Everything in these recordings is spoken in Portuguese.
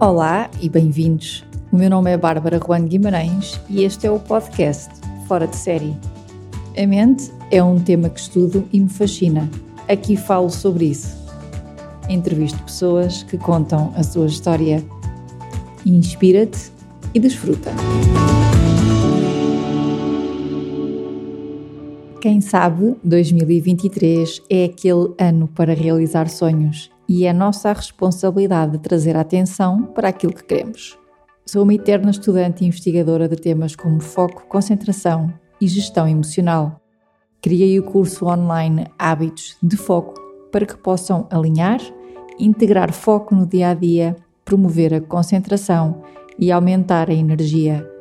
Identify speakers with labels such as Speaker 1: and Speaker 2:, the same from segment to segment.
Speaker 1: Olá e bem-vindos. O meu nome é Bárbara Juan Guimarães e este é o podcast Fora de Série. A mente é um tema que estudo e me fascina. Aqui falo sobre isso. Entrevisto pessoas que contam a sua história. Inspira-te e desfruta. Quem sabe, 2023 é aquele ano para realizar sonhos e é nossa responsabilidade trazer atenção para aquilo que queremos. Sou uma eterna estudante e investigadora de temas como foco, concentração e gestão emocional. Criei o curso online Hábitos de Foco para que possam alinhar, integrar foco no dia a dia, promover a concentração e aumentar a energia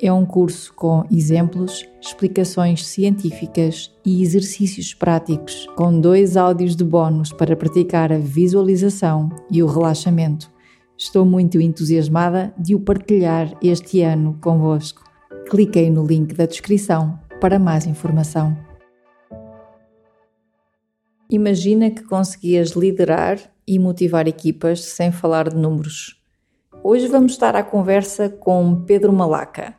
Speaker 1: é um curso com exemplos, explicações científicas e exercícios práticos, com dois áudios de bónus para praticar a visualização e o relaxamento. Estou muito entusiasmada de o partilhar este ano convosco. Cliquei no link da descrição para mais informação. Imagina que conseguias liderar e motivar equipas sem falar de números. Hoje vamos estar à conversa com Pedro Malaca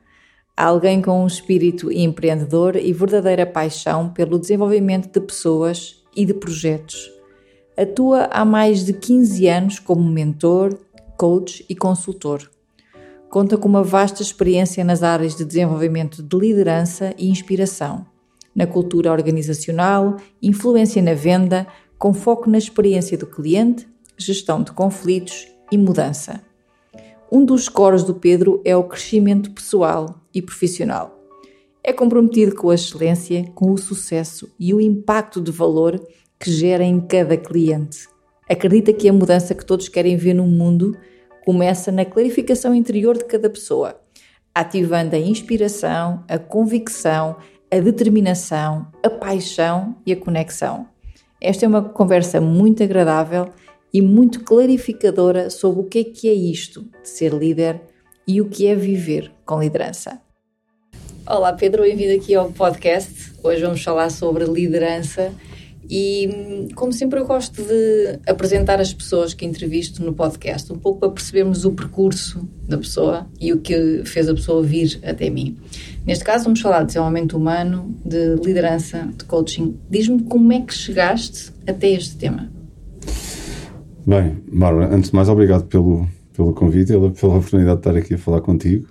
Speaker 1: alguém com um espírito empreendedor e verdadeira paixão pelo desenvolvimento de pessoas e de projetos. Atua há mais de 15 anos como mentor, coach e consultor. Conta com uma vasta experiência nas áreas de desenvolvimento de liderança e inspiração, na cultura organizacional, influência na venda, com foco na experiência do cliente, gestão de conflitos e mudança. Um dos cores do Pedro é o crescimento pessoal e profissional. É comprometido com a excelência, com o sucesso e o impacto de valor que gera em cada cliente. Acredita que a mudança que todos querem ver no mundo começa na clarificação interior de cada pessoa, ativando a inspiração, a convicção, a determinação, a paixão e a conexão. Esta é uma conversa muito agradável e muito clarificadora sobre o que é que é isto de ser líder e o que é viver com liderança. Olá Pedro, bem-vindo aqui ao podcast. Hoje vamos falar sobre liderança e, como sempre, eu gosto de apresentar as pessoas que entrevisto no podcast, um pouco para percebermos o percurso da pessoa e o que fez a pessoa vir até mim. Neste caso, vamos falar de desenvolvimento humano, de liderança, de coaching. Diz-me como é que chegaste até este tema.
Speaker 2: Bem, Bárbara, antes de mais, obrigado pelo, pelo convite e pela oportunidade de estar aqui a falar contigo,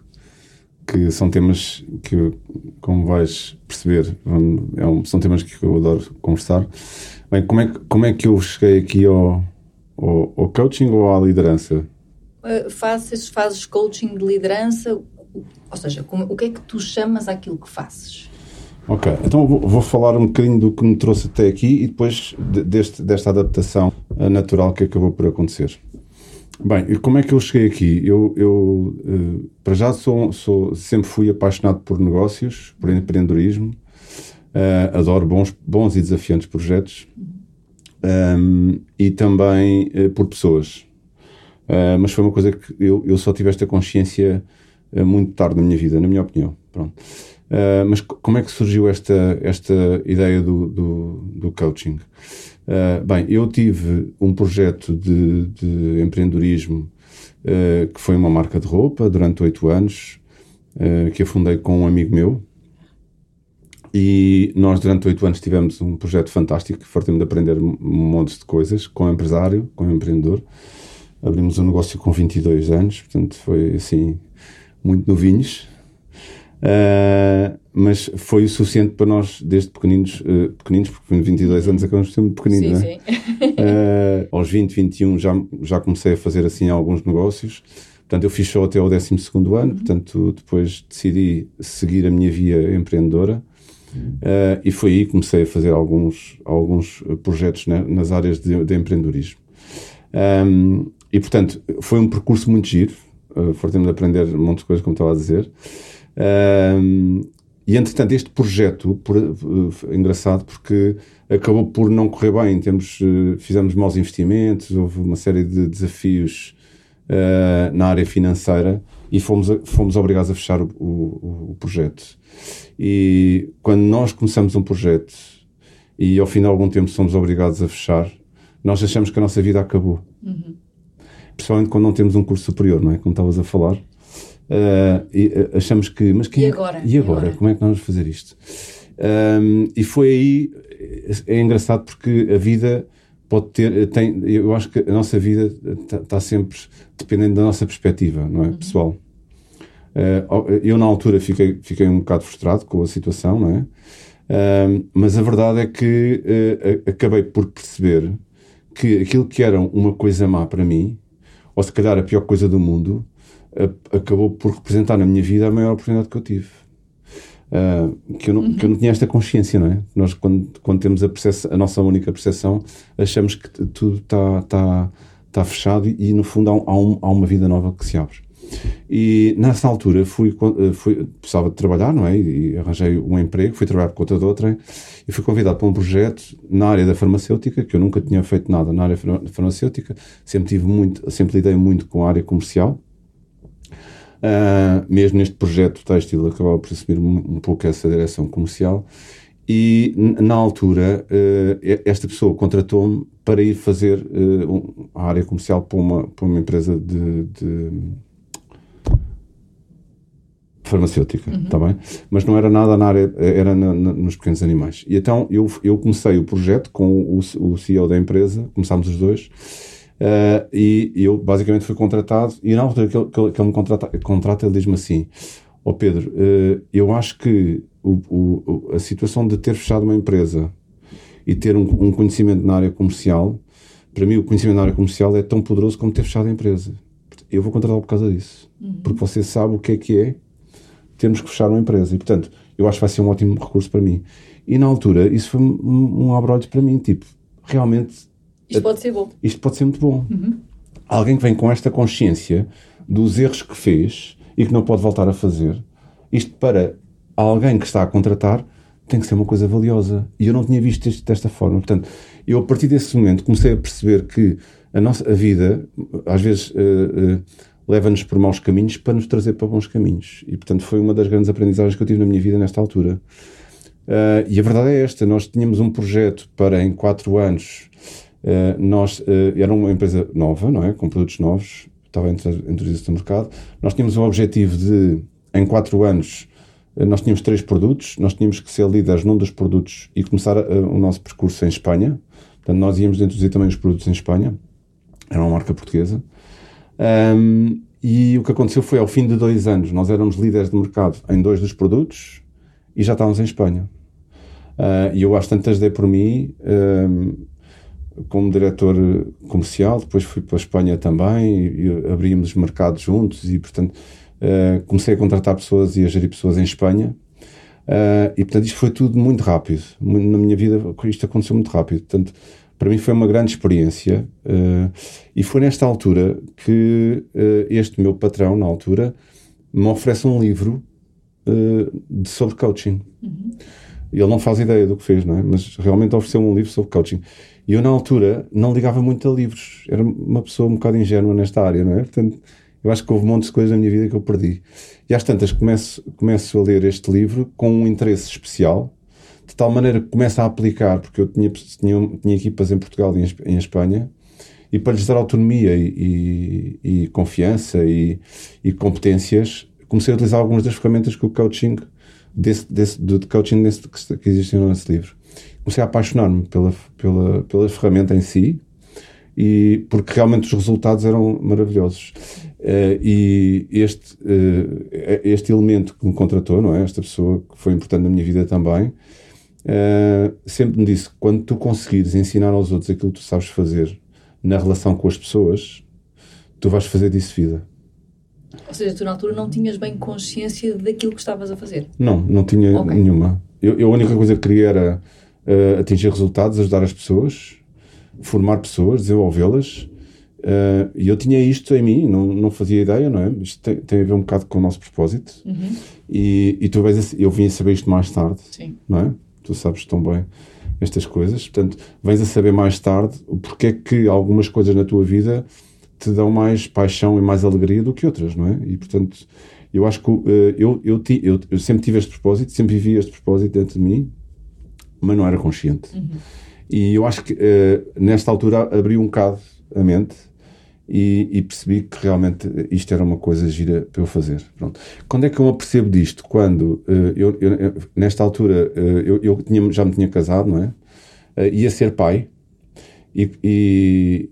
Speaker 2: que são temas que, como vais perceber, é um, são temas que eu adoro conversar. Bem, como é, como é que eu cheguei aqui ao, ao, ao coaching ou à liderança?
Speaker 1: Uh, fazes, fazes coaching de liderança, ou seja, como, o que é que tu chamas aquilo que fazes?
Speaker 2: Ok, então vou, falar um bocadinho do que me trouxe até aqui e depois de, deste, desta adaptação natural que acabou por acontecer. Bem, e como é que eu cheguei aqui? Eu, eu uh, para já sou, sou, sempre fui apaixonado por negócios, por empreendedorismo, uh, adoro bons, bons e desafiantes projetos um, e também uh, por pessoas. mas foi uma coisa que eu, eu só tive esta consciência muito tarde na minha vida, na minha opinião. Pronto. Uh, mas como é que surgiu esta, esta ideia do, do, do coaching? Uh, bem, eu tive um projeto de, de empreendedorismo uh, que foi uma marca de roupa durante oito anos, que eu fundei com um amigo meu. E nós, durante oito anos, tivemos um projeto fantástico, fartamos de aprender um monte de coisas com empresário, com empreendedor. Abrimos um negócio com 22 anos, portanto, foi assim, muito novinhos Uh, mas foi o suficiente para nós, desde pequeninos, uh, pequeninos porque com 22 anos acabamos de ser muito pequeninos, sim, é? sim. uh, aos 20, 21 já, já comecei a fazer assim alguns negócios. Portanto, eu fiz só até o 12 ano, uhum. portanto, depois decidi seguir a minha via empreendedora. Uh, e foi aí que comecei a fazer alguns, alguns projetos né, nas áreas de, de empreendedorismo. Um, e, portanto, foi um percurso muito giro. Uh, de aprender um monte de coisas, como estava a dizer. Um, e entretanto, este projeto, por, uh, engraçado, porque acabou por não correr bem. Uh, fizemos maus investimentos, houve uma série de desafios uh, na área financeira e fomos, fomos obrigados a fechar o, o, o, projeto. E quando nós começamos um projeto e ao fim de algum tempo somos obrigados a fechar, nós achamos que a nossa vida acabou. Uhum. Principalmente quando não temos um curso superior, não é? Como estavas a falar. Uh, e, uh, achamos que, mas quem
Speaker 1: e
Speaker 2: é-
Speaker 1: agora?
Speaker 2: e agora?
Speaker 1: E agora?
Speaker 2: Como é que nós vamos fazer isto? Um, e foi aí, é engraçado porque a vida pode ter, tem, eu acho que a nossa vida está sempre dependendo da nossa perspectiva, não é, pessoal? Uh, eu na altura fiquei, fiquei um bocado frustrado com a situação, não é? Um, mas a verdade é que uh, acabei por perceber que aquilo que era uma coisa má para mim, ou se calhar a pior coisa do mundo, acabou por representar na minha vida a maior oportunidade que eu tive. Uh, que, eu não, que eu não tinha esta consciência, não é? Nós, quando, quando temos a, a nossa única percepção, achamos que tudo está tá, tá fechado e, e, no fundo, há, um- há, um- há uma vida nova que se abre. E nessa altura fui, con- fui precisava de trabalhar, não é? E, arranjei um emprego, fui trabalhar por conta de outra e fui convidado para um projeto na área da farmacêutica, que eu nunca tinha feito nada na área farma- farmacêutica, sempre tive muito, sempre lidei muito com a área comercial. Uh, mesmo neste projeto têxtil acabava por assumir um, um pouco essa direção comercial e na altura uh, esta pessoa contratou-me para ir fazer uh, um- a área comercial para uma, para uma empresa de, de farmacêutica, está bem? Mas não era nada na área, era na- na- nos pequenos animais. E então eu, eu comecei o projeto com o, o CEO da empresa, começámos os dois, Uh, e eu basicamente fui contratado e na altura que ele, que ele, me contrata, contrata ele diz-me assim ó Pedro, uh, eu acho que o, o, a situação de ter fechado uma empresa e ter um, um, conhecimento na área comercial para mim o conhecimento na área comercial é tão poderoso como ter fechado a empresa. Eu vou contratá-lo por causa disso. Uhum. porque você sabe o que é que é termos que fechar uma empresa. E portanto eu acho que vai ser um ótimo recurso para mim. E na altura isso foi um, um abrolho para mim tipo, realmente
Speaker 1: isto pode ser bom.
Speaker 2: Isto pode ser muito bom.
Speaker 1: Uhum.
Speaker 2: Alguém que vem com esta consciência dos erros que fez e que não pode voltar a fazer, isto para alguém que está a contratar tem que ser uma coisa valiosa. E eu não tinha visto isto desta forma. Portanto, eu a partir desse momento comecei a perceber que a nossa a vida, às vezes, uh, uh, leva-nos por maus caminhos para nos trazer para bons caminhos. E, portanto, foi uma das grandes aprendizagens que eu tive na minha vida nesta altura. Uh, e a verdade é esta: nós tínhamos um projeto para, em quatro anos, Uh, nós, uh, era uma empresa nova, não é? Com produtos novos, estava entre, entre no mercado. Nós tínhamos um objetivo de, em quatro anos, uh, nós tínhamos três produtos, nós tínhamos que ser líderes num dos produtos e começar o nosso percurso em Espanha. Portanto, nós íamos introduzir também os produtos em Espanha. Era uma marca portuguesa. Um, e o que aconteceu foi, ao fim de dois anos, nós éramos líderes de mercado em dois dos produtos e já estávamos em Espanha. e eu, às tantas, dei por mim como diretor comercial, depois fui para a Espanha também e, e abrimos mercados juntos e, portanto, uh, comecei a contratar pessoas e a gerir pessoas em Espanha. Uh, e, portanto, isto foi tudo muito rápido. Na minha vida, isto aconteceu muito rápido. Portanto, para mim foi uma grande experiência. Uh, e foi nesta altura que este meu patrão, na altura, me oferece um livro de, sobre coaching.
Speaker 1: Uhum.
Speaker 2: Ele não faz ideia do que fez, não é? Mas realmente ofereceu um livro sobre coaching. E eu, na altura, não ligava muito a livros. Era uma pessoa um bocado ingênua nesta área, não é? Portanto, eu acho que houve montes de coisas na minha vida que eu perdi. E às tantas começo, começo a ler este livro com um interesse especial, de tal maneira que começo a aplicar, porque eu tinha, tinha, tinha equipas em Portugal e em, Espanha, e para lhes dar autonomia e, e, e confiança e, e, competências, comecei a utilizar algumas das ferramentas que o coaching, desse, desse, do coaching desse, que existiam nesse livro comecei a apaixonar-me pela, pela, pela ferramenta em si e porque realmente os resultados eram maravilhosos. Uh, e este uh, este elemento que me contratou não é? Esta pessoa que foi importante na minha vida também uh, sempre me disse quando tu conseguires ensinar aos outros aquilo que tu sabes fazer na relação com as pessoas tu vais fazer disso vida.
Speaker 1: Ou seja, tu na altura não tinhas bem consciência daquilo que estavas a fazer?
Speaker 2: Não, não tinha okay. nenhuma. Eu, eu, a única coisa que queria era uh, atingir resultados, ajudar as pessoas, formar pessoas, desenvolvê-las. Uh, e eu tinha isto em mim, não, não fazia ideia, não é? Isto tem, tem a ver um bocado com o nosso propósito.
Speaker 1: Uhum.
Speaker 2: E, e tu vês, eu vim a saber isto mais tarde,
Speaker 1: Sim.
Speaker 2: não é? Tu sabes tão bem estas coisas. Portanto, vens a saber mais tarde o porquê que algumas coisas na tua vida te dão mais paixão e mais alegria do que outras, não é? E portanto, eu acho que uh, eu, eu, eu, eu sempre tive este propósito, sempre vivi este propósito dentro de mim mas não era consciente.
Speaker 1: Uhum.
Speaker 2: E eu acho que uh, nesta altura abriu um bocado a mente e, e, percebi que realmente isto era uma coisa gira para eu fazer. Pronto. Quando é que eu me apercebo disto? Quando uh, eu, eu, nesta altura uh, eu, eu tinha, já me tinha casado, não é? Uh, ia ser pai e, e,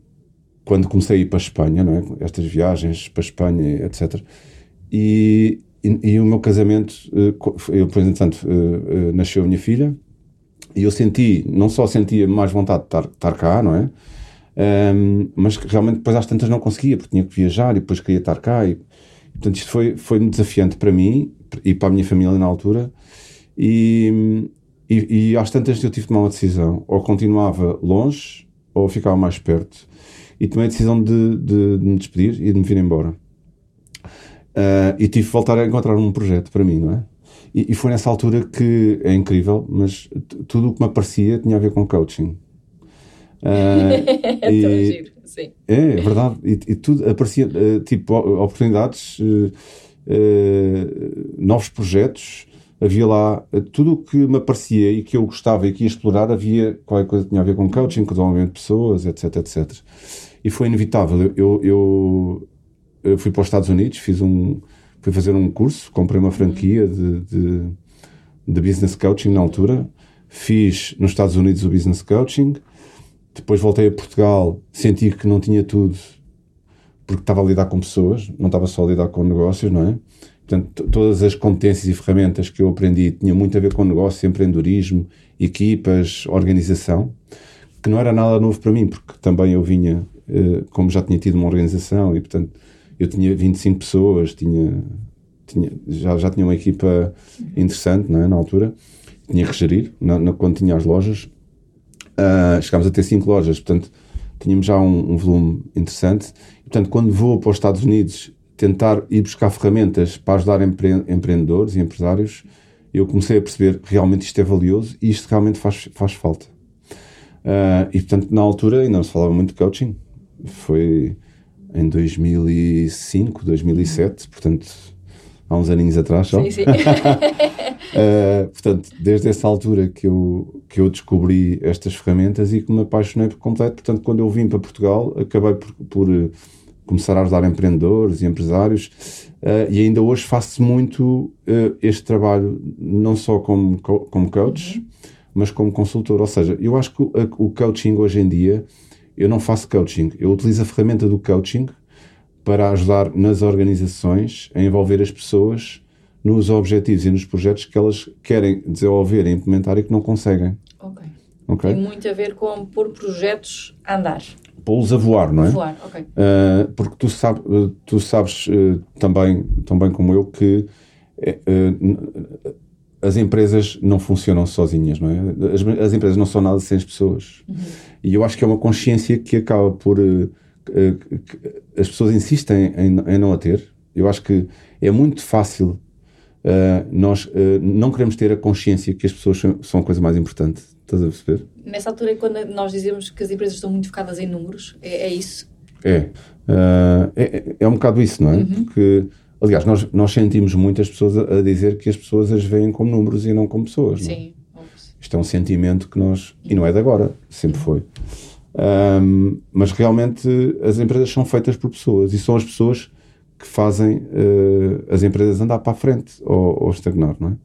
Speaker 2: quando comecei a ir para a Espanha, não é? Estas viagens para a Espanha, etc. E, e, e o meu casamento, eu, exemplo, nasceu a minha filha e eu senti, não só sentia mais vontade de estar, estar cá, não é? Um, mas realmente depois às tantas não conseguia, porque tinha que viajar e depois queria estar cá. E, portanto, isto foi, foi desafiante para mim e para a minha família na altura. E, e, e às tantas eu tive de tomar uma decisão: ou continuava longe ou ficava mais perto. E tomei a decisão de, de, de me despedir e de me vir embora. Uh, e tive de voltar a encontrar um projeto para mim, não é? E, e foi nessa altura que é incrível, mas tudo o que me aparecia tinha a ver com coaching.
Speaker 1: Uh, e, giro, sim.
Speaker 2: É, é verdade. E, e tudo aparecia, uh, tipo, oportunidades, uh, novos projetos. Havia lá tudo o que me aparecia e que eu gostava e que ia explorar. Havia qualquer coisa que tinha a ver com coaching, com desenvolvimento de pessoas, etc, etc. E foi inevitável. Eu, eu, eu fui para os Estados Unidos, fiz um, fui fazer um curso, comprei uma franquia de, de, de business coaching na altura. Fiz nos Estados Unidos o business coaching depois voltei a Portugal, senti que não tinha tudo, porque estava a lidar com pessoas, não estava só a lidar com negócios, não é? Portanto, todas as competências e ferramentas que eu aprendi tinham muito a ver com negócio, empreendedorismo, equipas, organização, que não era nada novo para mim, porque também eu vinha, eh, como já tinha tido uma organização e, portanto, eu tinha 25 pessoas, tinha, tinha, já, já tinha uma equipa interessante, não é? Na altura, tinha que gerir, na, na, quando tinha as lojas, Uh, chegámos a ter cinco lojas, portanto, tínhamos já um, um, volume interessante. E, portanto, quando vou para os Estados Unidos tentar ir buscar ferramentas para ajudar empre empreendedores e empresários, eu comecei a perceber realmente isto é valioso e isto realmente faz, faz falta. Uh, e, portanto, na altura ainda não se falava muito de coaching. Foi em 2005, 2007, portanto, há uns aninhos atrás só.
Speaker 1: Sim, sim.
Speaker 2: uh, portanto, desde essa altura que eu, que eu descobri estas ferramentas e que me apaixonei por completo. Portanto, quando eu vim para Portugal, acabei por, por eh, começar a ajudar empreendedores e empresários uh, e ainda hoje faço muito uh, este trabalho, não só como, como coach, uhum. mas como consultor. Ou seja, eu acho que o, o coaching hoje em dia, eu não faço coaching, eu utilizo a ferramenta do coaching para ajudar nas organizações a envolver as pessoas nos objetivos e nos projetos que elas querem desenvolver e implementar e que não conseguem.
Speaker 1: Ok. okay? Tem muito a ver com pôr projetos a andar.
Speaker 2: Pô-los a voar, não é?
Speaker 1: A voar, ok.
Speaker 2: Uh, porque tu, sabe, tu sabes uh, também, tão bem como eu que uh, as empresas não funcionam sozinhas, não é? As, as, empresas não são nada sem as pessoas. Uhum. E eu acho que é uma consciência que acaba por as pessoas insistem em, em, não a ter. Eu acho que é muito fácil uh, nós uh, não queremos ter a consciência que as pessoas são, são, a coisa mais importante. Estás a perceber?
Speaker 1: Nessa altura, é quando nós dizemos que as empresas estão muito focadas em números, é, é isso?
Speaker 2: É. Uh, é. É um bocado isso, não é? Uhum. Porque, aliás, nós, nós sentimos muitas pessoas a, a, dizer que as pessoas as veem como números e não como pessoas.
Speaker 1: Sim.
Speaker 2: Não é? Isto é um sentimento que nós. E não é de agora, sempre foi. Um, mas realmente as empresas são feitas por pessoas e são as pessoas que fazem uh, as empresas andar para a frente ou, ou estagnar, não é?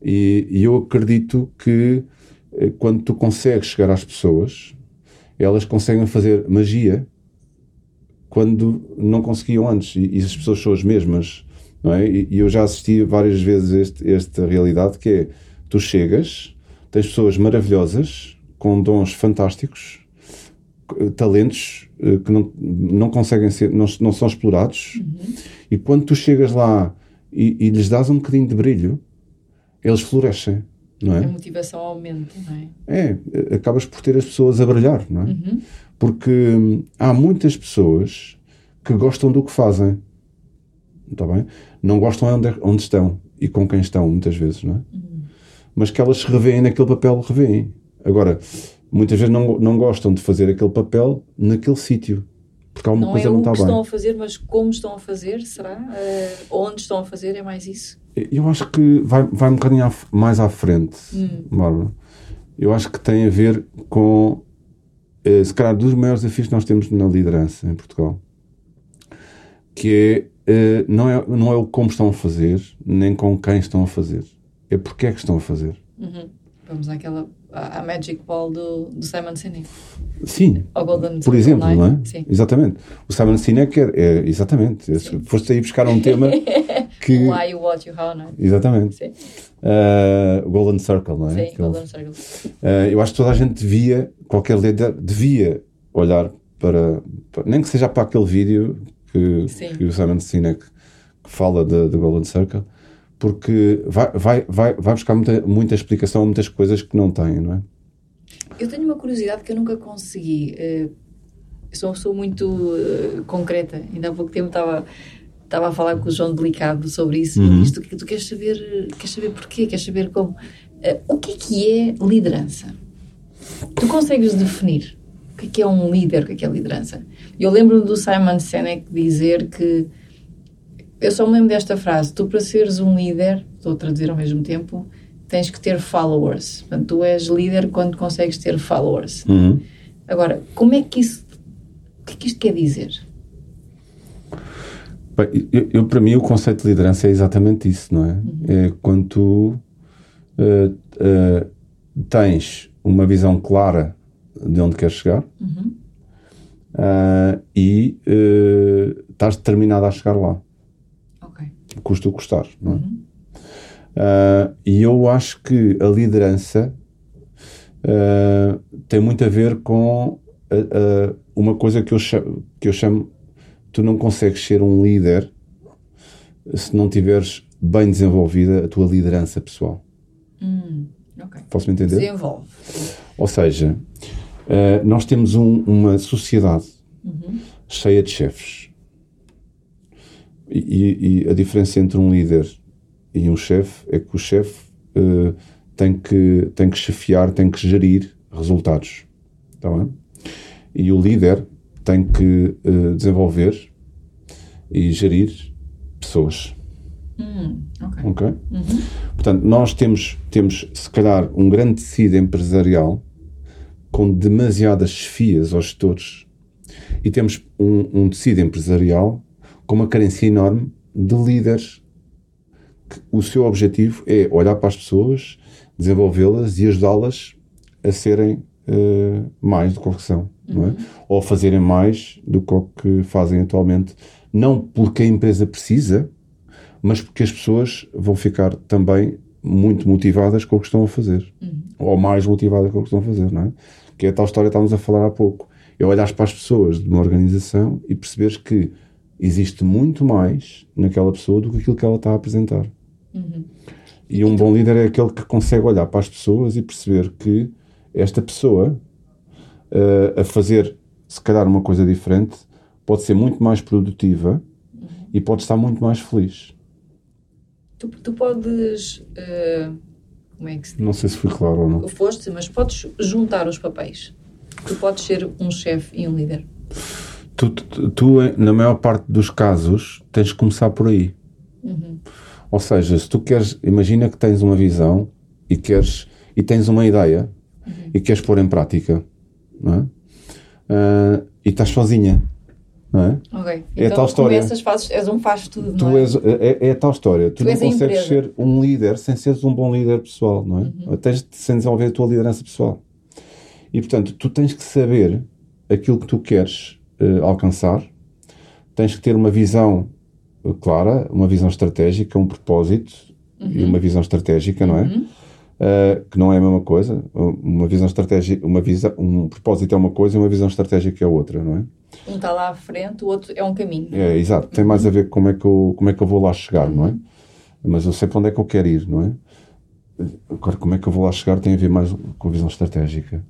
Speaker 2: E, e, eu acredito que uh, quando tu consegues chegar às pessoas, elas conseguem fazer magia quando não conseguiam antes e, e as pessoas são as mesmas, não é? E, e eu já assisti várias vezes este, esta realidade que é tu chegas, tens pessoas maravilhosas com dons fantásticos talentos uh, que não, não conseguem ser, não, não são explorados, uhum. e quando tu chegas lá e, e, lhes dás um bocadinho de brilho, eles florescem, não é?
Speaker 1: A motivação aumenta, não é?
Speaker 2: É, acabas por ter as pessoas a brilhar, não é? Uhum. Porque hum, há muitas pessoas que gostam do que fazem, está bem? Não gostam onde, onde estão e com quem estão, muitas vezes, não é? Uhum. Mas que elas se revêem naquele papel, revêem. Agora, muitas vezes não, não gostam de fazer aquele papel naquele sítio. Porque alguma
Speaker 1: não
Speaker 2: coisa
Speaker 1: é
Speaker 2: não está bem.
Speaker 1: Não estão a fazer, mas como estão a fazer, será? Uh, onde estão a fazer, é mais isso?
Speaker 2: Eu acho que vai, vai um bocadinho mais à frente, hum. Bárbara. Eu acho que tem a ver com, uh, se calhar, dos maiores desafios que nós temos na liderança em Portugal. que é, uh, não é não é o como estão a fazer, nem com quem estão a fazer. É porque é que estão a fazer.
Speaker 1: Uhum. Vamos àquela à Magic Ball do, do Simon Sinek.
Speaker 2: Sim.
Speaker 1: Ao Golden
Speaker 2: Por exemplo, não é?
Speaker 1: Sim.
Speaker 2: Exatamente. O Simon Sinek é, é exatamente. Sim. Foste aí buscar um tema que.
Speaker 1: Why you, what you, how, não é?
Speaker 2: Exatamente.
Speaker 1: Sim.
Speaker 2: Uh, Golden Circle, não é?
Speaker 1: Sim, Aquele, Golden Circle.
Speaker 2: Uh, eu acho que toda a gente devia, qualquer líder, devia olhar para, para, nem que seja para aquele vídeo que, que o Simon Sinek fala do Golden Circle, porque vai, vai, vai, vai buscar muita, muita explicação a muitas coisas que não tem, não é?
Speaker 1: Eu tenho uma curiosidade que eu nunca consegui. Uh, sou uma pessoa muito uh, concreta. Ainda há pouco tempo estava, estava a falar com o João Delicado sobre isso. Uhum. Isto, tu, tu queres saber, queres saber porquê? Queres saber como? Uh, o que é que é liderança? Tu consegues definir o que é que é um líder, o que é que é liderança? Eu lembro-me do Simon Sinek dizer que eu só me lembro desta frase: tu, para seres um líder, estou a traduzir ao mesmo tempo, tens que ter followers. Portanto, tu és líder quando consegues ter followers.
Speaker 2: Uhum.
Speaker 1: Agora, como é que isso. O que é que isto quer dizer?
Speaker 2: Eu, eu, para mim, o conceito de liderança é exatamente isso, não é? Uhum. É quando tu uh, uh, tens uma visão clara de onde queres chegar
Speaker 1: uhum.
Speaker 2: uh, e estás determinado a chegar lá custa o custar, não é? Uhum. Uh, e eu acho que a liderança tem muito a ver com uma coisa que eu, chamo, que eu chamo tu não consegues ser um líder se não tiveres bem desenvolvida a tua liderança pessoal.
Speaker 1: Hum, okay.
Speaker 2: Posso-me entender?
Speaker 1: Desenvolve.
Speaker 2: Ou seja, nós temos um, uma sociedade
Speaker 1: uhum.
Speaker 2: cheia de chefes e, e, a diferença entre um líder e um chefe é que o chefe uh, tem, que, tem que chefiar, tem que gerir resultados. Tá bem? E o líder tem que uh, desenvolver e gerir pessoas.
Speaker 1: Hum, ok.
Speaker 2: okay?
Speaker 1: Uhum.
Speaker 2: Portanto, nós temos, temos, se calhar, um grande tecido empresarial com demasiadas chefias aos gestores e temos um, um tecido empresarial com uma carência enorme de líderes. Que o seu objetivo é olhar para as pessoas, desenvolvê-las e ajudá-las a serem uh, mais do que são, uhum. é? Uhum. Ou a fazerem mais do que fazem atualmente, não porque a empresa precisa, mas porque as pessoas vão ficar também muito motivadas com o que estão a fazer,
Speaker 1: uhum.
Speaker 2: ou mais motivadas com o que estão a fazer, não é? Que é a tal história que estávamos a falar há pouco. É olhar para as pessoas de uma organização e perceberes que existe muito mais naquela pessoa do que aquilo que ela está a apresentar.
Speaker 1: Uhum.
Speaker 2: E um bom líder é aquele que consegue olhar para as pessoas e perceber que esta pessoa uh, a fazer, se calhar, uma coisa diferente pode ser muito mais produtiva uhum. e pode estar muito mais feliz.
Speaker 1: Tu, tu podes. Uh, como é que se diz?
Speaker 2: Não sei se fui claro ou não.
Speaker 1: Foste, mas podes juntar os papéis. Tu podes ser um chefe e um líder
Speaker 2: tu, tu, tu, na maior parte dos casos, tens que começar por aí.
Speaker 1: Uhum.
Speaker 2: Ou seja, se tu queres, imagina que tens uma visão e queres e tens uma ideia
Speaker 1: uhum.
Speaker 2: e queres pôr em prática, não é? Uh, e estás sozinha. Não é?
Speaker 1: Okay. É então, a tal história. Começas, fazes, és um faz tudo.
Speaker 2: Tu
Speaker 1: é?
Speaker 2: És, é, é, a tal história. Tu, tu não consegues ser um líder sem seres um bom líder pessoal, não é?
Speaker 1: Uhum.
Speaker 2: Tens de sem desenvolver a tua liderança pessoal. E portanto, tu tens que saber aquilo que tu queres uh, alcançar, tens que ter uma visão eh, clara, uma visão estratégica, um propósito
Speaker 1: uhum.
Speaker 2: e uma visão estratégica, não é?
Speaker 1: Uhum.
Speaker 2: Uh, que não é a mesma coisa. Uma visão estratégica, uma visão, um propósito é uma coisa e uma visão estratégica é outra, não é?
Speaker 1: Um está lá à frente, o outro é um caminho.
Speaker 2: É, exato. Tem mais a ver com como é que eu, como é que eu vou lá chegar, não é? Mas eu sei para onde é que eu quero ir, não é? Agora, como é que eu vou lá chegar tem a ver mais com a visão estratégica.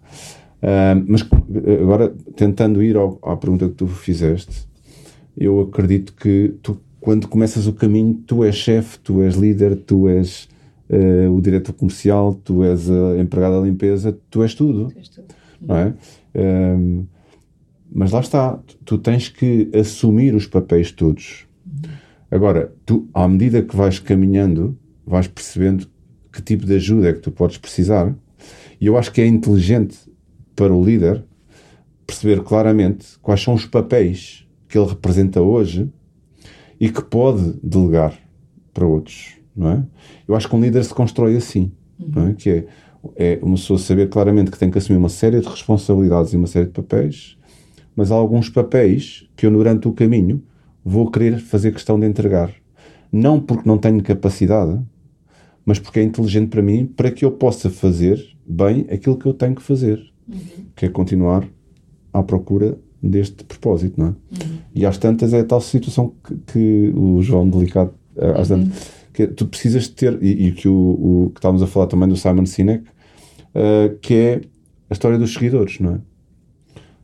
Speaker 2: Uh, mas agora, tentando ir ao, à pergunta que tu fizeste, eu acredito que tu, quando começas o caminho, tu és chefe, tu és líder, tu és uh, o diretor comercial, tu és a empregada da limpeza, tu és tudo.
Speaker 1: Tu és tudo.
Speaker 2: Não é? Uh, mas lá está, tu tens que assumir os papéis todos.
Speaker 1: Uhum.
Speaker 2: Agora, tu, à medida que vais caminhando, vais percebendo que tipo de ajuda é que tu podes precisar. E eu acho que é inteligente para o líder perceber claramente quais são os papéis que ele representa hoje e que pode delegar para outros, não é? Eu acho que um líder se constrói assim, uhum. é? Que é, é uma pessoa saber claramente que tem que assumir uma série de responsabilidades e uma série de papéis, mas há alguns papéis que eu durante o caminho vou querer fazer questão de entregar. Não porque não tenho capacidade, mas porque é inteligente para mim, para que eu possa fazer bem aquilo que eu tenho que fazer, uhum. que é continuar à procura deste propósito, não é? Uhum. E às tantas é a tal situação que, que o João Delicado, eh, às uhum. tantas, que tu precisas ter, e, e que, o, o, que estávamos a falar também do Simon Sinek, uh, que é a história dos seguidores, não é?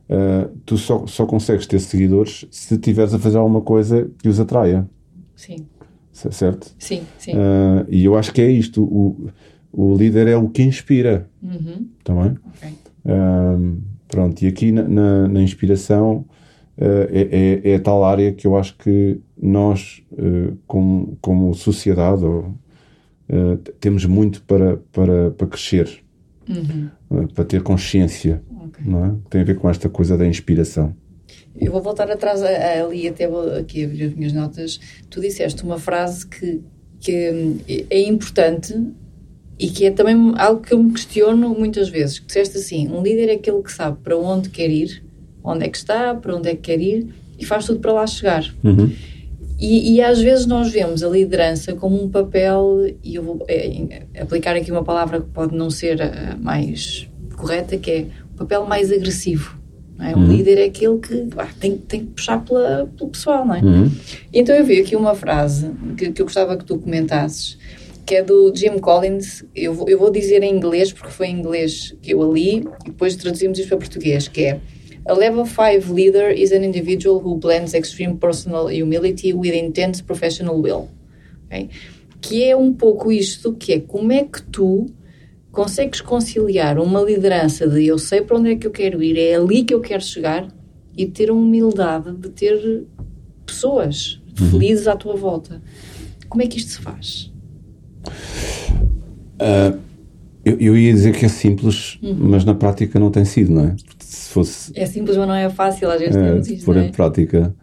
Speaker 2: Uh, tu só, só consegues ter seguidores se estiveres a fazer alguma coisa que os atraia.
Speaker 1: Sim.
Speaker 2: Certo?
Speaker 1: Sim, sim.
Speaker 2: Uh, e eu acho que é isto. O, o líder é o que inspira.
Speaker 1: Uhum.
Speaker 2: Também? Okay. Uh, pronto, e aqui na, na, na inspiração é, é, é, a tal área que eu acho que nós, como, como sociedade, ou, temos muito para, para, para crescer.
Speaker 1: Uhum.
Speaker 2: para ter consciência. Okay. Não é? Tem a ver com esta coisa da inspiração.
Speaker 1: Eu vou voltar atrás ali, até vou aqui abrir as minhas notas. Tu disseste uma frase que, que é importante e que é também algo que eu me questiono muitas vezes. Que disseste assim: um líder é aquele que sabe para onde quer ir, onde é que está, para onde é que quer ir e faz tudo para lá chegar.
Speaker 2: Uhum.
Speaker 1: E, e, às vezes nós vemos a liderança como um papel, e eu vou é, aplicar aqui uma palavra que pode não ser a mais correta, que é o papel mais agressivo. É? O uhum. líder é aquele que ah, tem, tem que puxar pela, pelo pessoal, não é?
Speaker 2: Uhum.
Speaker 1: Então eu vi aqui uma frase que, que eu gostava que tu comentasses, que é do Jim Collins. Eu vou, eu vou dizer em inglês, porque foi em inglês que eu a li, e depois traduzimos isto para português, que é A level 5 leader is an individual who blends extreme personal humility with intense professional will. Okay? Que é um pouco isto, que é como é que tu consegues conciliar uma liderança de eu sei para onde é que eu quero ir, é ali que eu quero chegar e ter a humildade de ter pessoas uhum. felizes à tua volta. Como é que isto se faz?
Speaker 2: Uh, eu, eu, ia dizer que é simples, uhum. mas na prática não tem sido, não é?
Speaker 1: Se fosse, é simples, mas não é fácil, às vezes é, isto,
Speaker 2: Por
Speaker 1: é?
Speaker 2: em prática.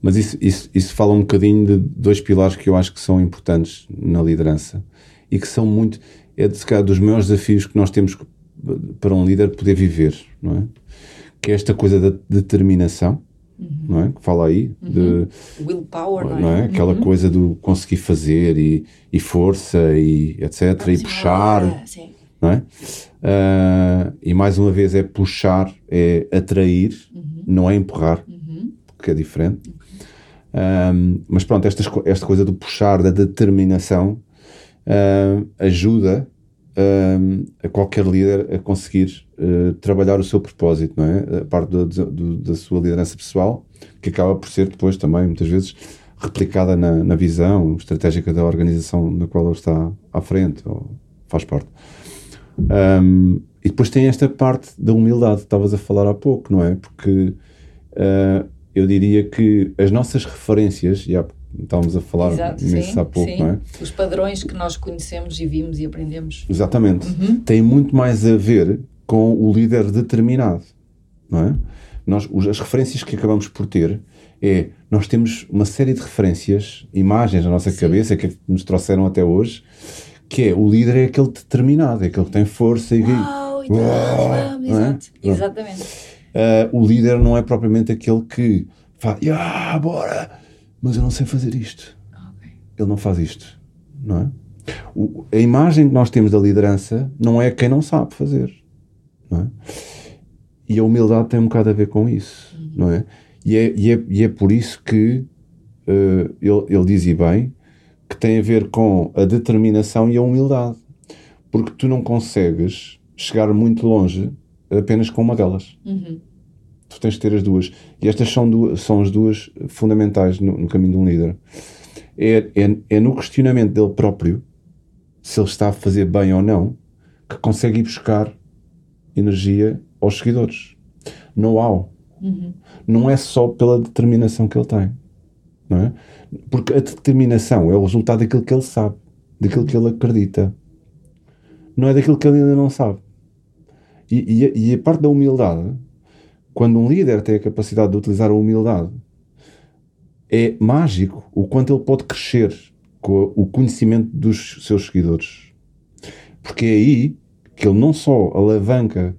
Speaker 2: Mas isso, isso, isso fala um bocadinho de dois pilares que eu acho que são importantes na liderança e que são muito é de, calhar, dos maiores desafios que nós temos para um líder poder viver, não é? Que é esta coisa da determinação, uhum. não é? Que fala aí uhum. de
Speaker 1: willpower,
Speaker 2: não é? Aquela uhum. coisa do conseguir fazer e, e força e etc e puxar, não é? Uh, e mais uma vez é puxar, é atrair, uhum. não é empurrar,
Speaker 1: uhum.
Speaker 2: porque é diferente. Um, mas pronto, esta, esta coisa do puxar, da determinação, uh, ajuda a qualquer líder a conseguir uh, trabalhar o seu propósito, não é? A parte do, do, da sua liderança pessoal, que acaba por ser depois também, muitas vezes, replicada na, na visão estratégica da organização na qual ele está à frente ou faz parte. Um, e depois tem esta parte da humildade que estavas a falar há pouco, não é? Porque uh, eu diria que as nossas referências, e há estávamos a falar Exato, nisso sim, há pouco, sim. não é?
Speaker 1: Os padrões que nós conhecemos e vimos e aprendemos.
Speaker 2: Exatamente.
Speaker 1: Uhum.
Speaker 2: Tem muito mais a ver com o líder determinado, não é? Nós, as referências que acabamos por ter é, nós temos uma série de referências, imagens na nossa sim. cabeça que nos trouxeram até hoje, que é, o líder é aquele determinado, é aquele que tem força e...
Speaker 1: Uau, Uau, é? exatamente.
Speaker 2: Uh, o líder não é propriamente aquele que fala, ah, bora mas eu não sei fazer isto.
Speaker 1: Okay.
Speaker 2: Ele não faz isto, não é? O, a imagem que nós temos da liderança não é quem não sabe fazer, não é? E a humildade tem um bocado a ver com isso, uhum. não é? E é, e é? e é por isso que uh, ele, ele dizia bem que tem a ver com a determinação e a humildade. Porque tu não consegues chegar muito longe apenas com uma delas.
Speaker 1: Uhum.
Speaker 2: Tu tens de ter as duas. E estas são, duas, são as duas fundamentais no, no caminho de um líder. É, é, é, no questionamento dele próprio, se ele está a fazer bem ou não, que consegue ir buscar energia aos seguidores. Know-how.
Speaker 1: Uhum.
Speaker 2: Não é só pela determinação que ele tem. Não é? Porque a determinação é o resultado daquilo que ele sabe, daquilo que ele acredita. Não é daquilo que ele ainda não sabe. E, e, a, e a parte da humildade quando um líder tem a capacidade de utilizar a humildade, é mágico o quanto ele pode crescer com o conhecimento dos seus seguidores. Porque é aí que ele não só alavanca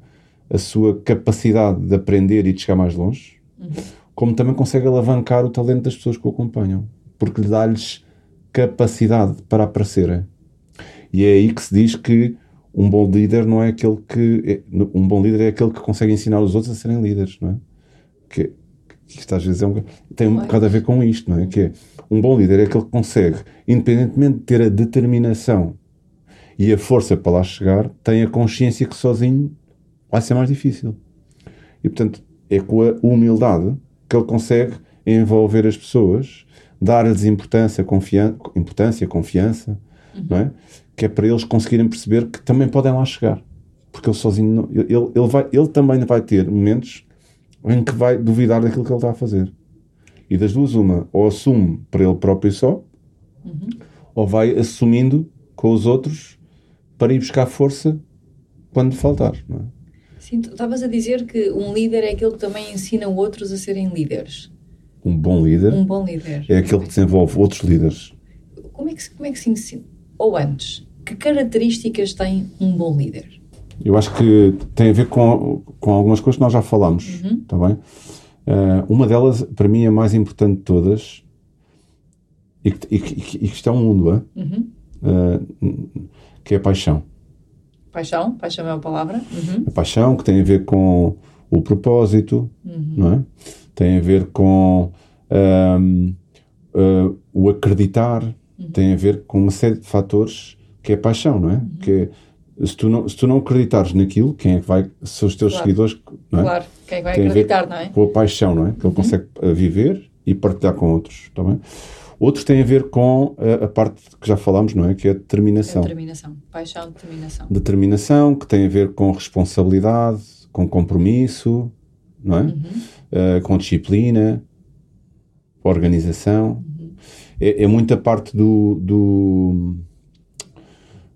Speaker 2: a sua capacidade de aprender e de chegar mais longe, uhum. como também consegue alavancar o talento das pessoas que o acompanham, porque lhe dá-lhes capacidade para aparecerem. E é aí que se diz que um bom líder não é aquele que. É, um bom líder é aquele que consegue ensinar os outros a serem líderes, não é? Que, que isto às vezes é um, tem um bocado a ver com isto, não é? Que é, um bom líder é aquele que consegue, independentemente de ter a determinação e a força para lá chegar, tem a consciência que sozinho vai ser mais difícil. E portanto, é com a humildade que ele consegue envolver as pessoas, dar-lhes importância, confiança, importância, confiança, uhum. não é? que é para eles conseguirem perceber que também podem lá chegar. Porque ele sozinho, não, ele, ele, vai, ele também vai ter momentos em que vai duvidar daquilo que ele está a fazer. E das duas, uma, ou assume para ele próprio só, uhum. ou vai assumindo com os outros para ir buscar força quando faltar. Não é?
Speaker 1: Sim, estavas a dizer que um líder é aquele que também ensina outros a serem líderes.
Speaker 2: Um bom líder,
Speaker 1: um bom líder.
Speaker 2: é aquele que desenvolve outros líderes.
Speaker 1: Como é que, como é que se ensina? Ou antes, que características tem um bom líder?
Speaker 2: Eu acho que tem a ver com, com algumas coisas que nós já falamos, uhum. tá bem? Uh, uma delas, para mim, é a mais importante de todas e que, e, e, e que está um mundo, é? Uhum. Uh, que é a paixão.
Speaker 1: Paixão? Paixão é a palavra? Uhum.
Speaker 2: A paixão que tem a ver com o propósito, uhum. não é? Tem a ver com um, uh, o acreditar, uhum. tem a ver com uma série de fatores que é paixão, não é? Uhum. Que é, se tu não, se tu não acreditares naquilo, quem é que vai, são os teus claro. seguidores, não é?
Speaker 1: Claro, quem é que vai Tem acreditar, não é?
Speaker 2: Com a paixão, não é? Que ele uhum. consegue eh, viver e partilhar com outros, está bem? Outros têm a ver com a, a, parte que já falámos, não é? Que é a determinação.
Speaker 1: A determinação. Paixão, determinação.
Speaker 2: Determinação, que tem a ver com responsabilidade, com compromisso, não é? Uhum. Uh, com disciplina, organização. Uhum. É, é muita parte do, do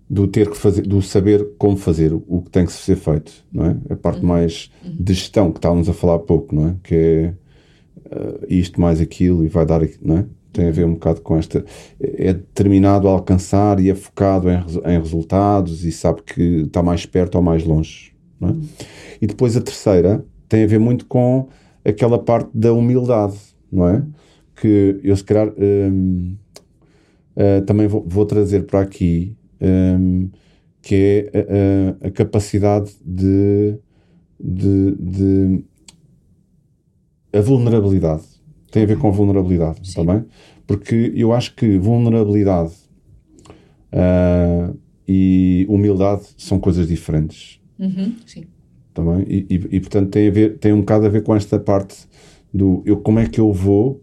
Speaker 2: do ter que fazer, do saber como fazer o que tem que ser feito, não é? A parte uhum. mais de gestão que estávamos a falar há pouco, não é? Que é uh, isto mais aquilo e vai dar, não é? Tem a ver um bocado com esta. É determinado a alcançar e é focado em, em resultados e sabe que está mais perto ou mais longe, não é? E depois a terceira tem a ver muito com aquela parte da humildade, não é? Que eu se calhar uh, também vou, vou trazer para aqui um, que é a, a, capacidade de, de, de, a vulnerabilidade. Tem a ver com a vulnerabilidade, está bem? Porque eu acho que vulnerabilidade uh, e humildade são coisas diferentes.
Speaker 1: Uhum, sim.
Speaker 2: Tá bem? E, e, e, portanto tem, a ver, tem um bocado a ver com esta parte do eu, como é que eu vou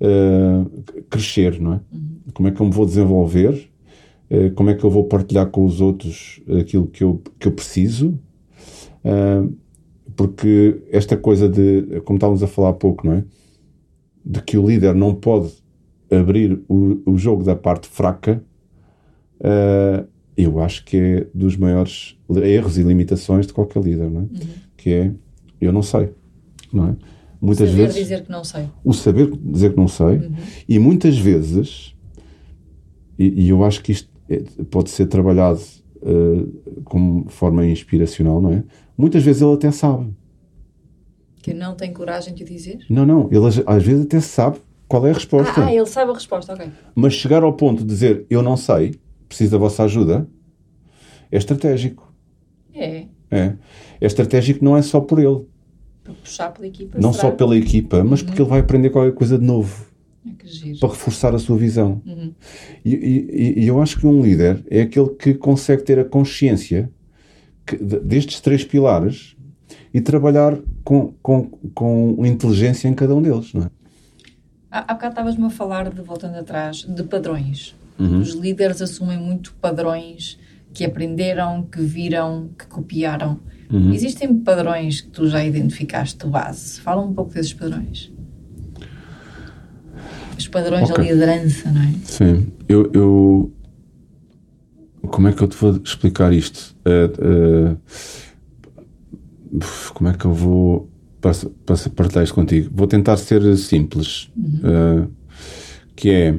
Speaker 2: uh, crescer, não é? Uhum. Como é que eu me vou desenvolver eh, como é que eu vou partilhar com os outros aquilo que eu, que eu preciso, uh, porque esta coisa de, como estávamos a falar há pouco, não é? De que o líder não pode abrir o, o jogo da parte fraca, uh, eu acho que é dos maiores erros e limitações de qualquer líder, não é? Uhum. Que é, eu não sei, não é?
Speaker 1: Muitas saber vezes, dizer que não sei.
Speaker 2: O saber dizer que não sei, uhum. e muitas vezes, e, e eu acho que isto é, pode ser trabalhado uh, como forma inspiracional, não é? Muitas vezes ele até sabe.
Speaker 1: Que não tem coragem de dizer?
Speaker 2: Não, não. Ele às vezes até sabe qual é a resposta.
Speaker 1: Ah, ah, ele sabe a resposta, ok.
Speaker 2: Mas chegar ao ponto de dizer eu não sei, preciso da vossa ajuda, é estratégico.
Speaker 1: É.
Speaker 2: É. É estratégico não é só por ele.
Speaker 1: Para puxar pela equipa.
Speaker 2: Não será? só pela equipa, mas uhum. porque ele vai aprender qualquer coisa de novo.
Speaker 1: É
Speaker 2: para reforçar a sua visão. Uhum. E, e, e, eu acho que um líder é aquele que consegue ter a consciência que, destes três pilares e trabalhar com, com, com inteligência em cada um deles, não é?
Speaker 1: Há, há bocado estavas-me a falar, de voltando atrás, de padrões. Uhum. Os líderes assumem muito padrões que aprenderam, que viram, que copiaram. Uhum. Existem padrões que tu já identificaste de base. Fala um pouco desses padrões os padrões okay. da liderança, não é?
Speaker 2: Sim, eu, eu, como é que eu te vou explicar isto? Uh, uh, como é que eu vou para, partilhar isto contigo. Vou tentar ser simples, uhum. uh, que é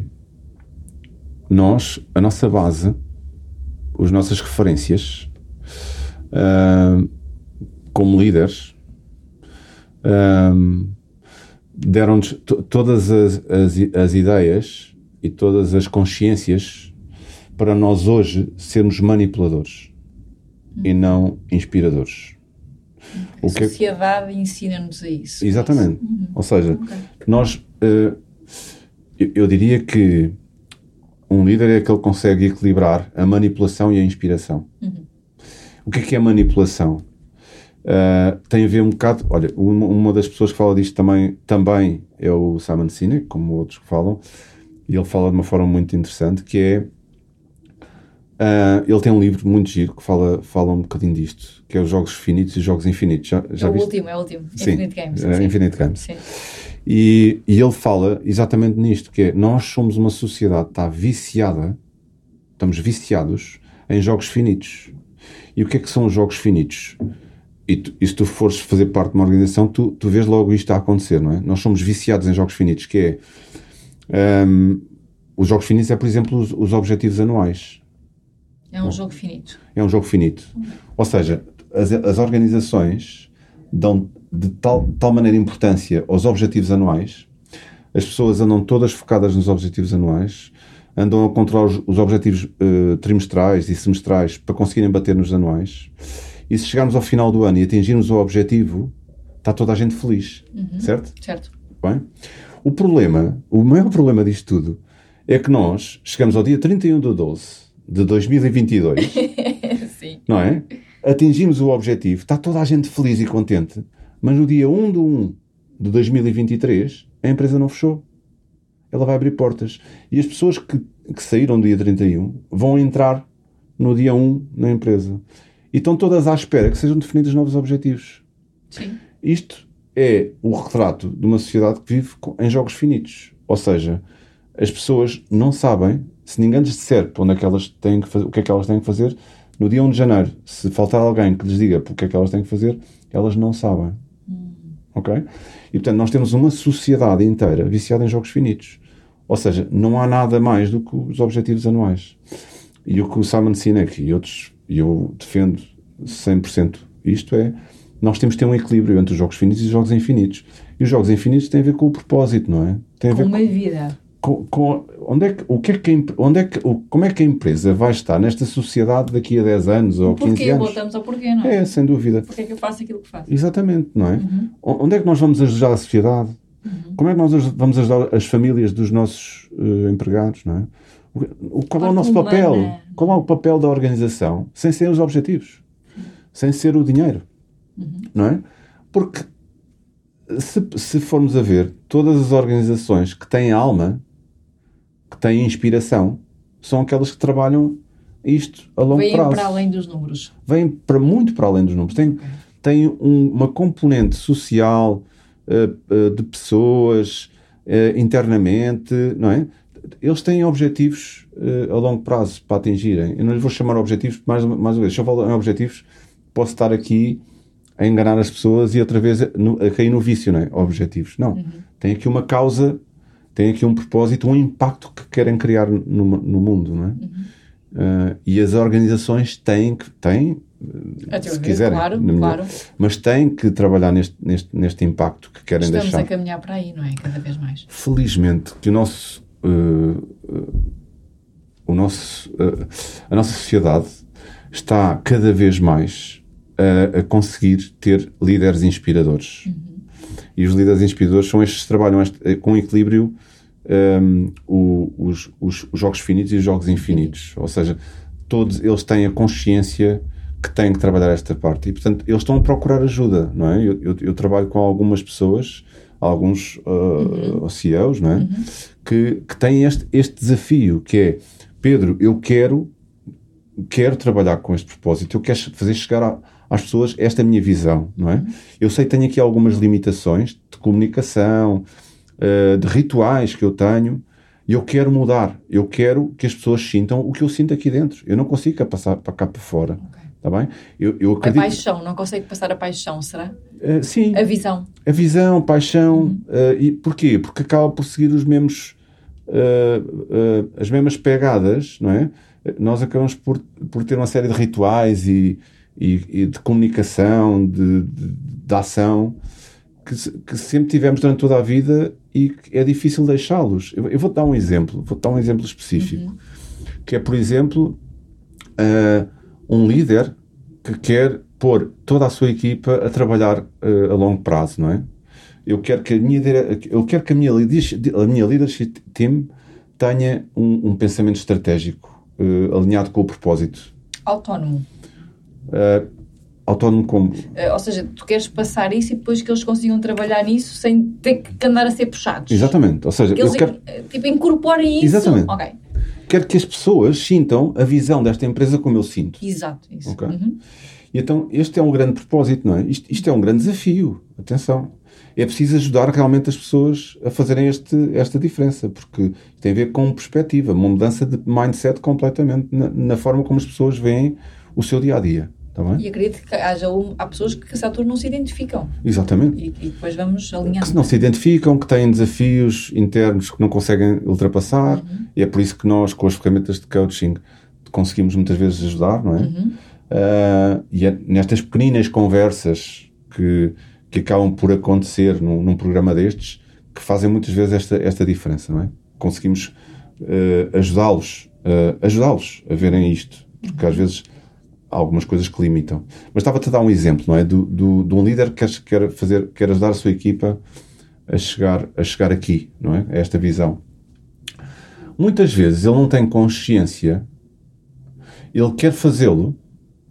Speaker 2: nós, a nossa base, as nossas referências uh, como líderes uh, deram-nos todas as, as, as ideias e todas as consciências para nós hoje sermos manipuladores uhum. e não inspiradores.
Speaker 1: A que... sociedade ensina-nos a isso.
Speaker 2: Exatamente. Uhum. Ou seja, okay. nós. Uh, eu, eu, diria que um líder é aquele que consegue equilibrar a manipulação e a inspiração. Uhum. O que é que é manipulação? Uh, tem a ver um bocado. Olha, uma, uma, das pessoas que fala disto também, também é o Simon Sinek, como outros que falam, e ele fala de uma forma muito interessante que é Uh, ele tem um livro muito giro que fala, fala um bocadinho disto, que é os jogos finitos e os jogos infinitos. Já, já
Speaker 1: é o
Speaker 2: viste?
Speaker 1: último, é o último.
Speaker 2: Sim,
Speaker 1: Infinite Games.
Speaker 2: É,
Speaker 1: sim.
Speaker 2: Infinite Games.
Speaker 1: Sim.
Speaker 2: E, e ele fala exatamente nisto, que é nós somos uma sociedade que está viciada, estamos viciados em jogos finitos. E o que é que são os jogos finitos? E, tu, e se tu fores fazer parte de uma organização, tu, tu vês logo isto a acontecer, não é? Nós somos viciados em jogos finitos, que é... Um, os jogos finitos é, por exemplo, os, os objetivos anuais
Speaker 1: é um jogo finito.
Speaker 2: É um jogo finito. Ou seja, as, as organizações dão de tal, tal maneira importância aos objetivos anuais, as pessoas andam todas focadas nos objetivos anuais, andam a controlar os, os objetivos uh, trimestrais e semestrais para conseguirem bater nos anuais. E se chegarmos ao final do ano e atingirmos o objetivo, está toda a gente feliz. Uhum. Certo?
Speaker 1: Certo.
Speaker 2: Bem? O problema, o maior problema disto tudo, é que nós chegamos ao dia 31 de 12 de 2022,
Speaker 1: Sim.
Speaker 2: não é? Atingimos o objetivo, está toda a gente feliz e contente, mas no dia 1 de 1 de 2023 a empresa não fechou. Ela vai abrir portas. E as pessoas que, que saíram do dia 31 vão entrar no dia 1 na empresa. E estão todas à espera que sejam definidos novos objetivos.
Speaker 1: Sim.
Speaker 2: Isto é o retrato de uma sociedade que vive em jogos finitos. Ou seja, as pessoas não sabem se ninguém lhes disser onde é que elas têm que fazer, o que é que elas têm que fazer, no dia 1 de janeiro, se faltar alguém que lhes diga o que é que elas têm que fazer, elas não sabem. Hum. Ok? E portanto, nós temos uma sociedade inteira viciada em jogos finitos. Ou seja, não há nada mais do que os objetivos anuais. E o que o Simon Sinek e outros, e eu defendo 100% isto é, nós temos de ter um equilíbrio entre os jogos finitos e os jogos infinitos. E os jogos infinitos têm a ver com o propósito, não é?
Speaker 1: Tem
Speaker 2: a ver
Speaker 1: com uma vida
Speaker 2: com, com, onde é que, o que é que, onde é que, como é que a empresa vai estar nesta sociedade daqui a 10 anos ou 15
Speaker 1: porquê?
Speaker 2: anos?
Speaker 1: Voltamos ao porquê, não é?
Speaker 2: É, sem dúvida.
Speaker 1: Porquê é que eu faço aquilo que faço?
Speaker 2: Exatamente, não é?
Speaker 1: Uhum.
Speaker 2: Onde é que nós vamos ajudar a sociedade? Uhum. Como é que nós vamos ajudar as famílias dos nossos uh, empregados, não é? O, qual é o nosso humana. papel? Qual é o papel da organização sem ser os objetivos? Uhum. Sem ser o dinheiro?
Speaker 1: Uhum.
Speaker 2: Não é? Porque se, se formos a ver, todas as organizações que têm alma que têm inspiração são aquelas que trabalham isto a longo
Speaker 1: Vêm
Speaker 2: prazo.
Speaker 1: para além dos números.
Speaker 2: Vêm para muito para além dos números. Tem, okay. tem um, uma componente social uh, uh, de pessoas uh, internamente, não é? Eles têm objetivos a longo prazo para atingirem. Eu não lhes vou chamar objetivos, mais, mais uma vez, se eu falo em objetivos, posso estar aqui a enganar as pessoas e outra vez a, a cair no vício, não é? Objetivos. Não.
Speaker 1: Uhum.
Speaker 2: Tem aqui uma causa têm aqui um propósito, um impacto que querem criar no, no mundo, não é? Uhum. Uh, e as organizações têm que têm, se quiserem,
Speaker 1: claro, claro.
Speaker 2: mas têm que trabalhar neste, neste, neste impacto que querem
Speaker 1: Estamos
Speaker 2: deixar.
Speaker 1: Estamos a caminhar para aí, não é? Cada vez mais.
Speaker 2: Felizmente que o nosso, uh, uh, o nosso, a nossa sociedade está cada vez mais a, a conseguir ter líderes inspiradores.
Speaker 1: Uhum
Speaker 2: e os líderes inspiradores são estes que trabalham este, eh, com equilíbrio um, o, os, os, os, jogos finitos e os jogos infinitos. Ou seja, todos eles têm a consciência que têm que trabalhar esta parte. E, portanto, eles estão a procurar ajuda, não é? Eu, eu, eu trabalho com algumas pessoas, alguns uh, uhum. CEOs, não é? Uhum. Que, que têm este, este desafio, que é, Pedro, eu quero, quero trabalhar com este propósito, eu quero fazer chegar a às pessoas esta minha visão, não é? Eu sei que tenho aqui algumas limitações de comunicação, uh, de rituais que eu tenho, e eu quero mudar. Eu quero que as pessoas sintam o que eu sinto aqui dentro. Eu não consigo passar para cá para fora. Okay. Está bem? Eu, eu
Speaker 1: A
Speaker 2: acredito.
Speaker 1: paixão, não consegue passar a paixão, será?
Speaker 2: Eh, sim,
Speaker 1: A visão.
Speaker 2: a visão, paixão. eh, e porquê? Porque acaba por seguir os mesmos, eh, eh, as mesmas pegadas, não é? Eh, Nós acabamos por, por ter uma série de rituais e, e, e de comunicação, de, de, de ação, que, que sempre tivemos durante toda a vida e que é difícil deixá-los. Eu, eu vou-te dar um exemplo, vou-te dar um exemplo específico, que é, por exemplo, eh, um líder que quer pôr toda a sua equipa a trabalhar eh, a longo prazo, não é? Eu quero que a minha, eu quero que a minha, a minha leadership team tenha um, um pensamento estratégico eh, alinhado com o propósito.
Speaker 1: Autónomo.
Speaker 2: Eh, autónomo como?
Speaker 1: Eh, Ou seja, tu queres passar isso e depois que eles consigam trabalhar nisso sem ter que andar a ser puxados.
Speaker 2: Exatamente. Ou seja,
Speaker 1: Que eles
Speaker 2: quero,
Speaker 1: eh, tipo, incorporem isso.
Speaker 2: Exatamente.
Speaker 1: Ok.
Speaker 2: quero que as pessoas sintam a visão desta empresa como eu sinto.
Speaker 1: Exato. Isso.
Speaker 2: Ok.
Speaker 1: Uhum.
Speaker 2: E então, este é um grande propósito, não é? Isto, isto é um grande desafio. Atenção. É preciso ajudar realmente as pessoas a fazerem este, esta diferença, porque tem a ver com perspectiva, uma mudança de mindset completamente na, na forma como as pessoas veem o seu dia a dia. Bem?
Speaker 1: E acredito que haja um, há pessoas que a essa altura não se identificam.
Speaker 2: Exatamente.
Speaker 1: E, e depois vamos
Speaker 2: Que
Speaker 1: alinhando.
Speaker 2: não se identificam, que têm desafios internos que não conseguem ultrapassar, e é por isso que nós, com as ferramentas de coaching, conseguimos muitas vezes ajudar, não é? Ah, e é nestas pequeninas conversas que, que acabam por acontecer num, num programa destes que fazem muitas vezes esta, esta diferença, não é? Conseguimos ah, ajudá-los, ah, ajudá-los a verem isto, porque às vezes algumas coisas que limitam. Mas estava-te a dar um exemplo, não é? Do, do, de um líder que quer, fazer, quer ajudar a sua equipa a chegar, a chegar aqui, não é? A esta visão. Muitas vezes ele não tem consciência, ele quer fazê-lo,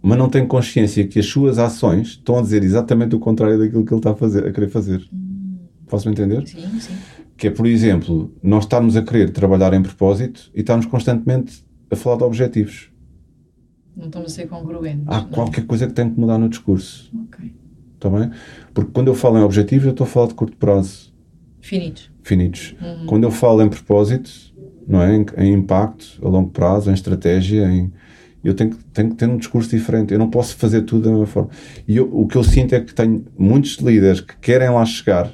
Speaker 2: mas não tem consciência que as suas ações estão a dizer exatamente o contrário daquilo que ele está a, fazer, a querer fazer. Posso-me entender?
Speaker 1: Sim, sim.
Speaker 2: Que é, por exemplo, nós estarmos a querer trabalhar em propósito e estarmos constantemente a falar de objetivos.
Speaker 1: Não estamos a ser congruentes.
Speaker 2: Há
Speaker 1: não.
Speaker 2: qualquer coisa que tem que mudar no discurso.
Speaker 1: Ok.
Speaker 2: Está bem? Porque quando eu falo em objetivos, eu estou a falar de curto prazo,
Speaker 1: Finitos.
Speaker 2: finitos. Quando eu falo em propósito, não é? Em, em impacto, a longo prazo, em estratégia, em, eu tenho, que- tenho que ter um discurso diferente. Eu não posso fazer tudo da mesma forma. E eu- o que eu sinto é que tenho muitos líderes que querem lá chegar,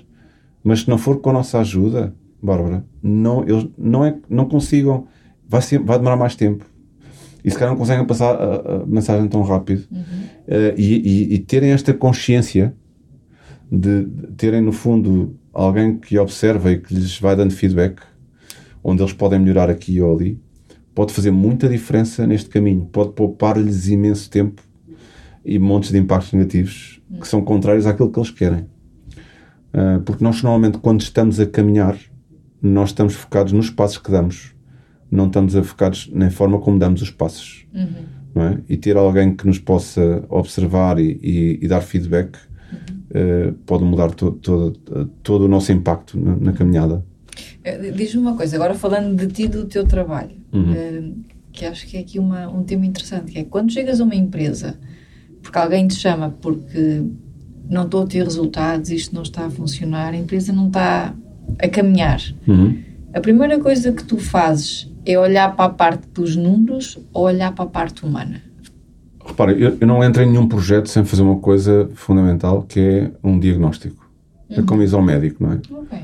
Speaker 2: mas se não for com a nossa ajuda, Bárbara, não, eles não, é, não consigam. Vai, ser, vai demorar mais tempo. E se calhar não conseguem passar a, a mensagem tão rápido. Eh, e, e- e terem esta consciência de, de terem, no fundo, alguém que observa e que lhes vai dando feedback, onde eles podem melhorar aqui ou ali, pode fazer muita diferença neste caminho. Pode poupar-lhes imenso tempo e montes de impactos negativos que são contrários àquilo que eles querem. Ah, porque nós, normalmente, quando estamos a caminhar, nós estamos focados nos passos que damos. Não estamos a focados na forma como damos os passos. Não é? E ter alguém que nos possa observar e, e- e dar feedback eh, pode mudar to- todo, todo o nosso impacto na, na caminhada.
Speaker 1: Eh, Diz-me uma coisa, agora falando de ti do teu trabalho,
Speaker 2: Uhum.
Speaker 1: eh, que acho que é aqui uma, um tema interessante, que é quando chegas a uma empresa, porque alguém te chama porque não estou a ter resultados, isto não está a funcionar, a empresa não está a caminhar. A primeira coisa que tu fazes é olhar para a parte dos números ou olhar para a parte humana?
Speaker 2: Repara, eu, eu não entro em nenhum projeto sem fazer uma coisa fundamental que é um diagnóstico. É como ir ao médico, não é?
Speaker 1: Ok.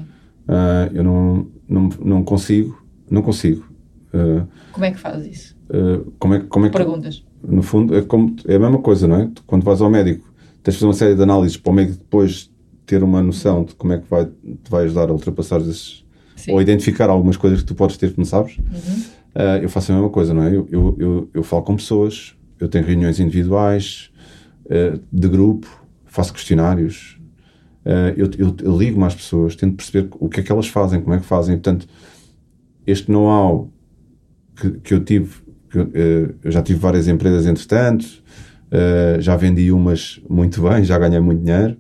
Speaker 2: Ah, eu não, não, não consigo, não consigo. Ah,
Speaker 1: Como é que fazes isso?
Speaker 2: ah, como é, como é que
Speaker 1: Perguntas.
Speaker 2: no fundo, é, como, é a mesma coisa, não é? Tu, quando vais ao médico, tens de fazer uma série de análises para o médico depois ter uma noção de como é que vai, te vai ajudar a ultrapassar esses.
Speaker 1: Sim.
Speaker 2: Ou identificar algumas coisas que tu podes ter que não sabes. Ah, eu faço a mesma coisa, não é? Eu, eu, eu, eu falo com pessoas, eu tenho reuniões individuais, ah, de grupo, faço questionários. ah, eu, eu, eu ligo-me às pessoas, tento perceber o que é que elas fazem, como é que fazem. Portanto, este know-how que, que eu tive, que, eu, já tive várias empresas entretanto, já vendi umas muito bem, já ganhei muito dinheiro,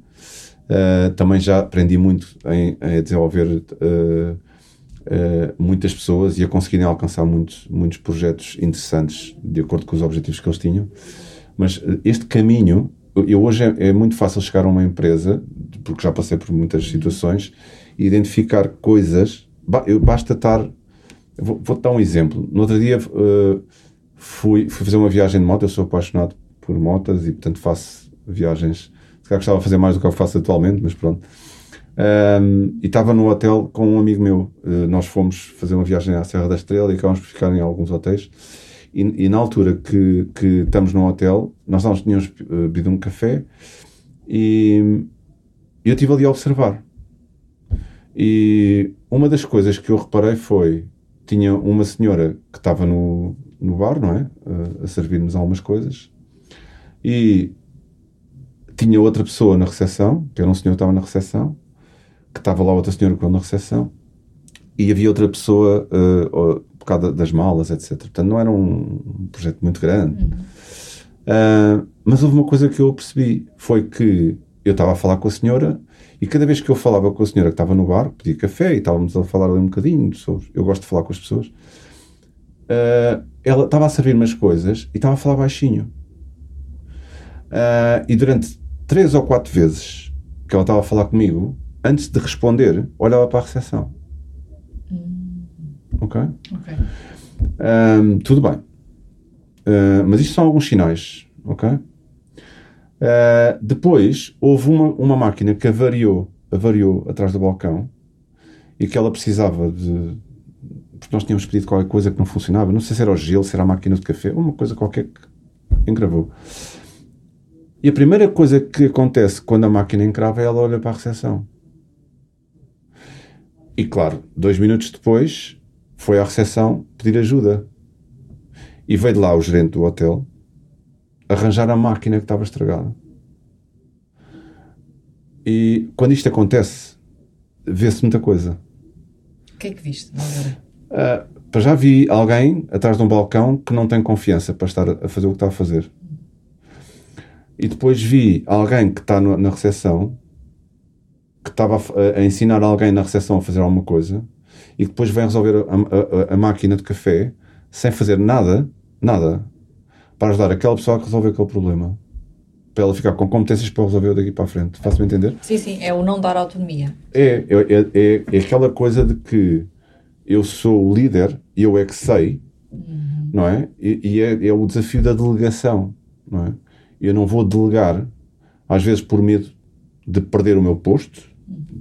Speaker 2: também já aprendi muito em, em desenvolver eh, muitas pessoas e a conseguirem alcançar muitos, muitos projetos interessantes de acordo com os objetivos que eles tinham. Mas eh, este caminho, eu- hoje é, é muito fácil chegar a uma empresa, porque já passei por muitas situações, e identificar coisas. Basta estar Vou- Vou-te dar um exemplo. No outro dia uh, fui, fui fazer uma viagem de moto. Eu sou apaixonado por motas e, portanto, faço viagens. Se calhar gostava de fazer mais do que eu faço atualmente, mas pronto. Um, e estava no hotel com um amigo meu. Uh, nós fomos fazer uma viagem à Serra da Estrela e acabámos por ficar em alguns hotéis. E, e na altura que, que estamos no hotel, nós não tínhamos bebido um café e eu estive ali a observar. E uma das coisas que eu reparei foi: tinha uma senhora que estava no, no bar, não é? A, a servir-nos algumas coisas, e tinha outra pessoa na recepção, que era um senhor que estava na recepção, que estava lá outra senhora estava na recepção, e havia outra pessoa uh, por causa das malas, etc. Portanto, não era um projeto muito grande. Uhum. Uh, mas houve uma coisa que eu percebi: foi que eu estava a falar com a senhora e cada vez que eu falava com a senhora que estava no bar, pedia café e estávamos a falar ali um bocadinho sobre. Eu gosto de falar com as pessoas. Uh, ela estava a servir umas coisas e estava a falar baixinho. Uh, e durante três ou quatro vezes que ela estava a falar comigo, antes de responder, olhava para a recepção. Hum. Ok? Ok. Um, tudo bem. Uh, mas isto são alguns sinais. Ok? Uh, depois, houve uma, uma máquina que avariou, avariou atrás do balcão e que ela precisava de. Porque nós tínhamos pedido qualquer coisa que não funcionava. Não sei se era o gelo, se era a máquina de café, uma coisa qualquer que engravou. E a primeira coisa que acontece quando a máquina encrava é ela olha para a recepção. E claro, dois minutos depois foi à recepção pedir ajuda. E veio de lá o gerente do hotel arranjar a máquina que estava estragada. E quando isto acontece, vê-se muita coisa.
Speaker 1: O que é que viste?
Speaker 2: Uh, já vi alguém atrás de um balcão que não tem confiança para estar a fazer o que está a fazer. E depois vi alguém que está no, na recepção que estava a, a, ensinar alguém na recepção a fazer alguma coisa e que depois vem resolver a, a, a máquina de café sem fazer nada, nada, para ajudar aquela pessoa a resolver aquele problema. Para ela ficar com competências para resolver daqui para a frente. Faço-me entender?
Speaker 1: Sim, sim, é o não dar autonomia.
Speaker 2: É, é, é, é aquela coisa de que eu sou o líder e eu é que sei, uhum. não é? E, e é, é, o desafio da delegação, não é? Eu não vou delegar, às vezes por medo de perder o meu posto,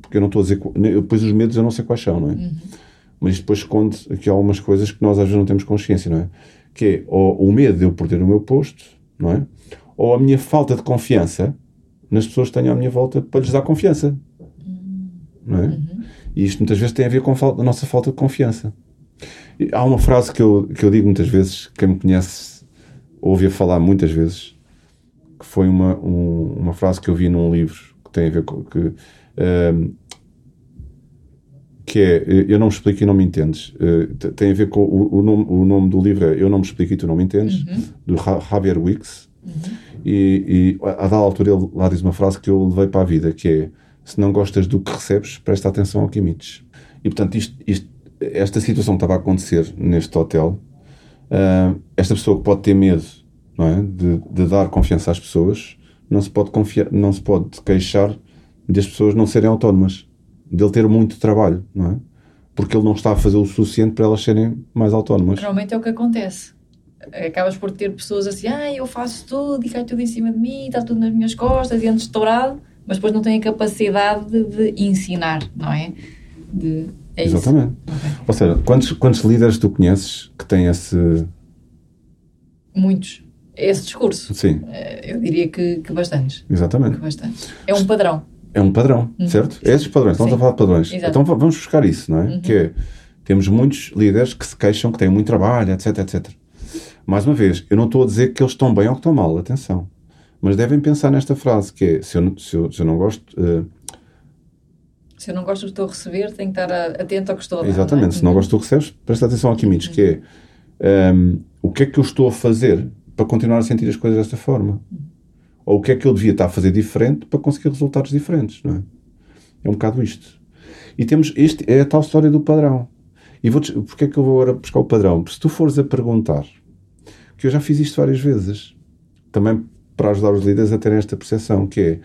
Speaker 2: porque eu não estou a dizer. Depois os medos eu não sei quais são, não é? Uhum. Mas isto depois esconde aqui algumas coisas que nós às vezes não temos consciência, não é? que é ou o medo de eu perder o meu posto, não é? Ou a minha falta de confiança nas pessoas que tenho à minha volta para lhes dar confiança, não é? Uhum. E isto muitas vezes tem a ver com a nossa falta de confiança. E há uma frase que eu, que eu digo muitas vezes, quem me conhece ouve a falar muitas vezes, que foi uma, um, uma frase que eu vi num livro que tem a ver com que um, que é Eu não me explico e não me entendes. Uh, tem a ver com o, o, nome, o nome do livro é Eu não me explico e tu não me entendes, uhum. do Javier Wicks. Uhum. E, e, a dada altura ele lá diz uma frase que eu levei para a vida, que é se não gostas do que recebes, presta atenção ao que emites. E portanto isto, isto, esta situação estava a acontecer neste hotel. Uh, esta pessoa que pode ter medo não é? de, de dar confiança às pessoas, não se pode confiar, não se pode queixar de as pessoas não serem autónomas dele ter muito trabalho, não é? Porque ele não está a fazer o suficiente para elas serem mais autónomas.
Speaker 1: Normalmente é o que acontece. Acabas por ter pessoas assim, ah, eu faço tudo e cai tudo em cima de mim, está tudo nas minhas costas e antes estourado, mas depois não têm a capacidade de, de ensinar, não é? De,
Speaker 2: é Exatamente. Okay. Ou seja, quantos, quantos líderes tu conheces que têm esse.
Speaker 1: Muitos. Esse discurso.
Speaker 2: Sim.
Speaker 1: Eh, eu diria que, que bastantes.
Speaker 2: Exatamente.
Speaker 1: Que bastantes. É um padrão
Speaker 2: é um padrão, uhum. certo? É esses padrões, estamos Sim. a falar de padrões. Exato. Então vamos buscar isso, não é? Uhum. Que é, temos muitos líderes que se queixam que têm muito trabalho, etc, etc. Mais uma vez, eu não estou a dizer que eles estão bem ou que estão mal, atenção. Mas devem pensar nesta frase, que é, se eu, se eu, se eu não gosto... Uh,
Speaker 1: se eu não gosto do que estou a receber, tenho que estar atento ao que estou a
Speaker 2: dar. Exatamente, não é? se não gosto do que recebes, presta atenção ao que emites, que é um, ehm, o que é que eu estou a fazer para continuar a sentir as coisas desta forma? Uhum ou o que é que eu devia estar a fazer diferente para conseguir resultados diferentes, não é? É um bocado isto. E temos, este é a tal história do padrão. E vou porque é que eu vou agora buscar o padrão? Porque se tu fores a perguntar, que eu já fiz isto várias vezes, também para ajudar os líderes a terem esta percepção, que é,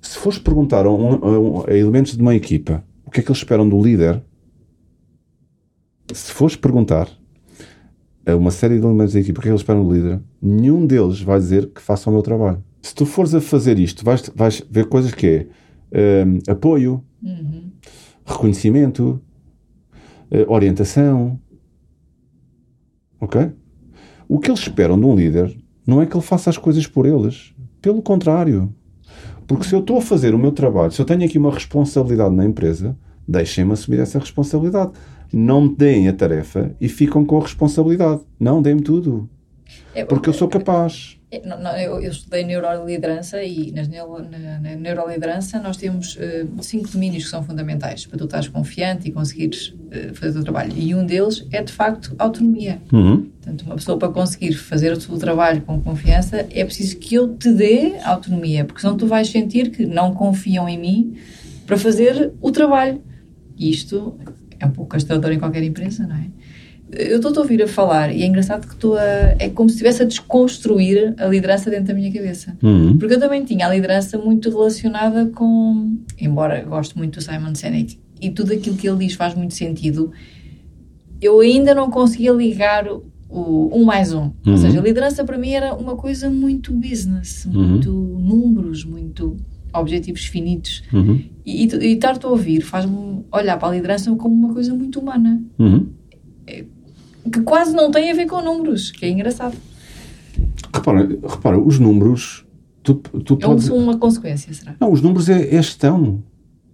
Speaker 2: se fores perguntar a, um, a, a elementos de uma equipa o que é que eles esperam do líder, se fores perguntar, uma série de elementos da equipa que eles esperam do líder, nenhum deles vai dizer que faça o meu trabalho. Se tu fores a fazer isto, vais, vais ver coisas que é hum, apoio,
Speaker 1: Uhum.
Speaker 2: reconhecimento, eh, orientação. Ok? O que eles esperam de um líder não é que ele faça as coisas por eles. Pelo contrário. Porque se eu estou a fazer o meu trabalho, se eu tenho aqui uma responsabilidade na empresa, deixem-me assumir essa responsabilidade. Não me deem a tarefa e ficam com a responsabilidade. Não, deem-me tudo.
Speaker 1: É,
Speaker 2: Porque eu sou capaz.
Speaker 1: É, não, não, eu, eu estudei neuroliderança e nas na, na neuroliderança nós temos eh, cinco domínios que são fundamentais para tu estares confiante e conseguires eh, fazer o teu trabalho. E um deles é, de facto, autonomia.
Speaker 2: Uhum.
Speaker 1: Portanto, uma pessoa para conseguir fazer o seu trabalho com confiança é preciso que eu te dê autonomia, porque senão tu vais sentir que não confiam em mim para fazer o trabalho. Isto é um pouco castrador em qualquer empresa, não é? Eu estou a ouvir a falar e é engraçado que estou a. É como se estivesse a desconstruir a liderança dentro da minha cabeça.
Speaker 2: Uhum.
Speaker 1: Porque eu também tinha a liderança muito relacionada com. Embora gosto muito do Simon Sinek e tudo aquilo que ele diz faz muito sentido, eu ainda não conseguia ligar o um mais um. Ou
Speaker 2: Uhum.
Speaker 1: seja, a liderança para mim era uma coisa muito business, muito números, muito objetivos finitos.
Speaker 2: Uhum.
Speaker 1: E, estar-te a ouvir faz-me olhar para a liderança como uma coisa muito humana,
Speaker 2: Uhum.
Speaker 1: que quase não tem a ver com números, que é engraçado.
Speaker 2: Repara, repara, os números. Tu, tu
Speaker 1: É
Speaker 2: podes.
Speaker 1: um- uma consequência, será?
Speaker 2: Não, os números é, é gestão.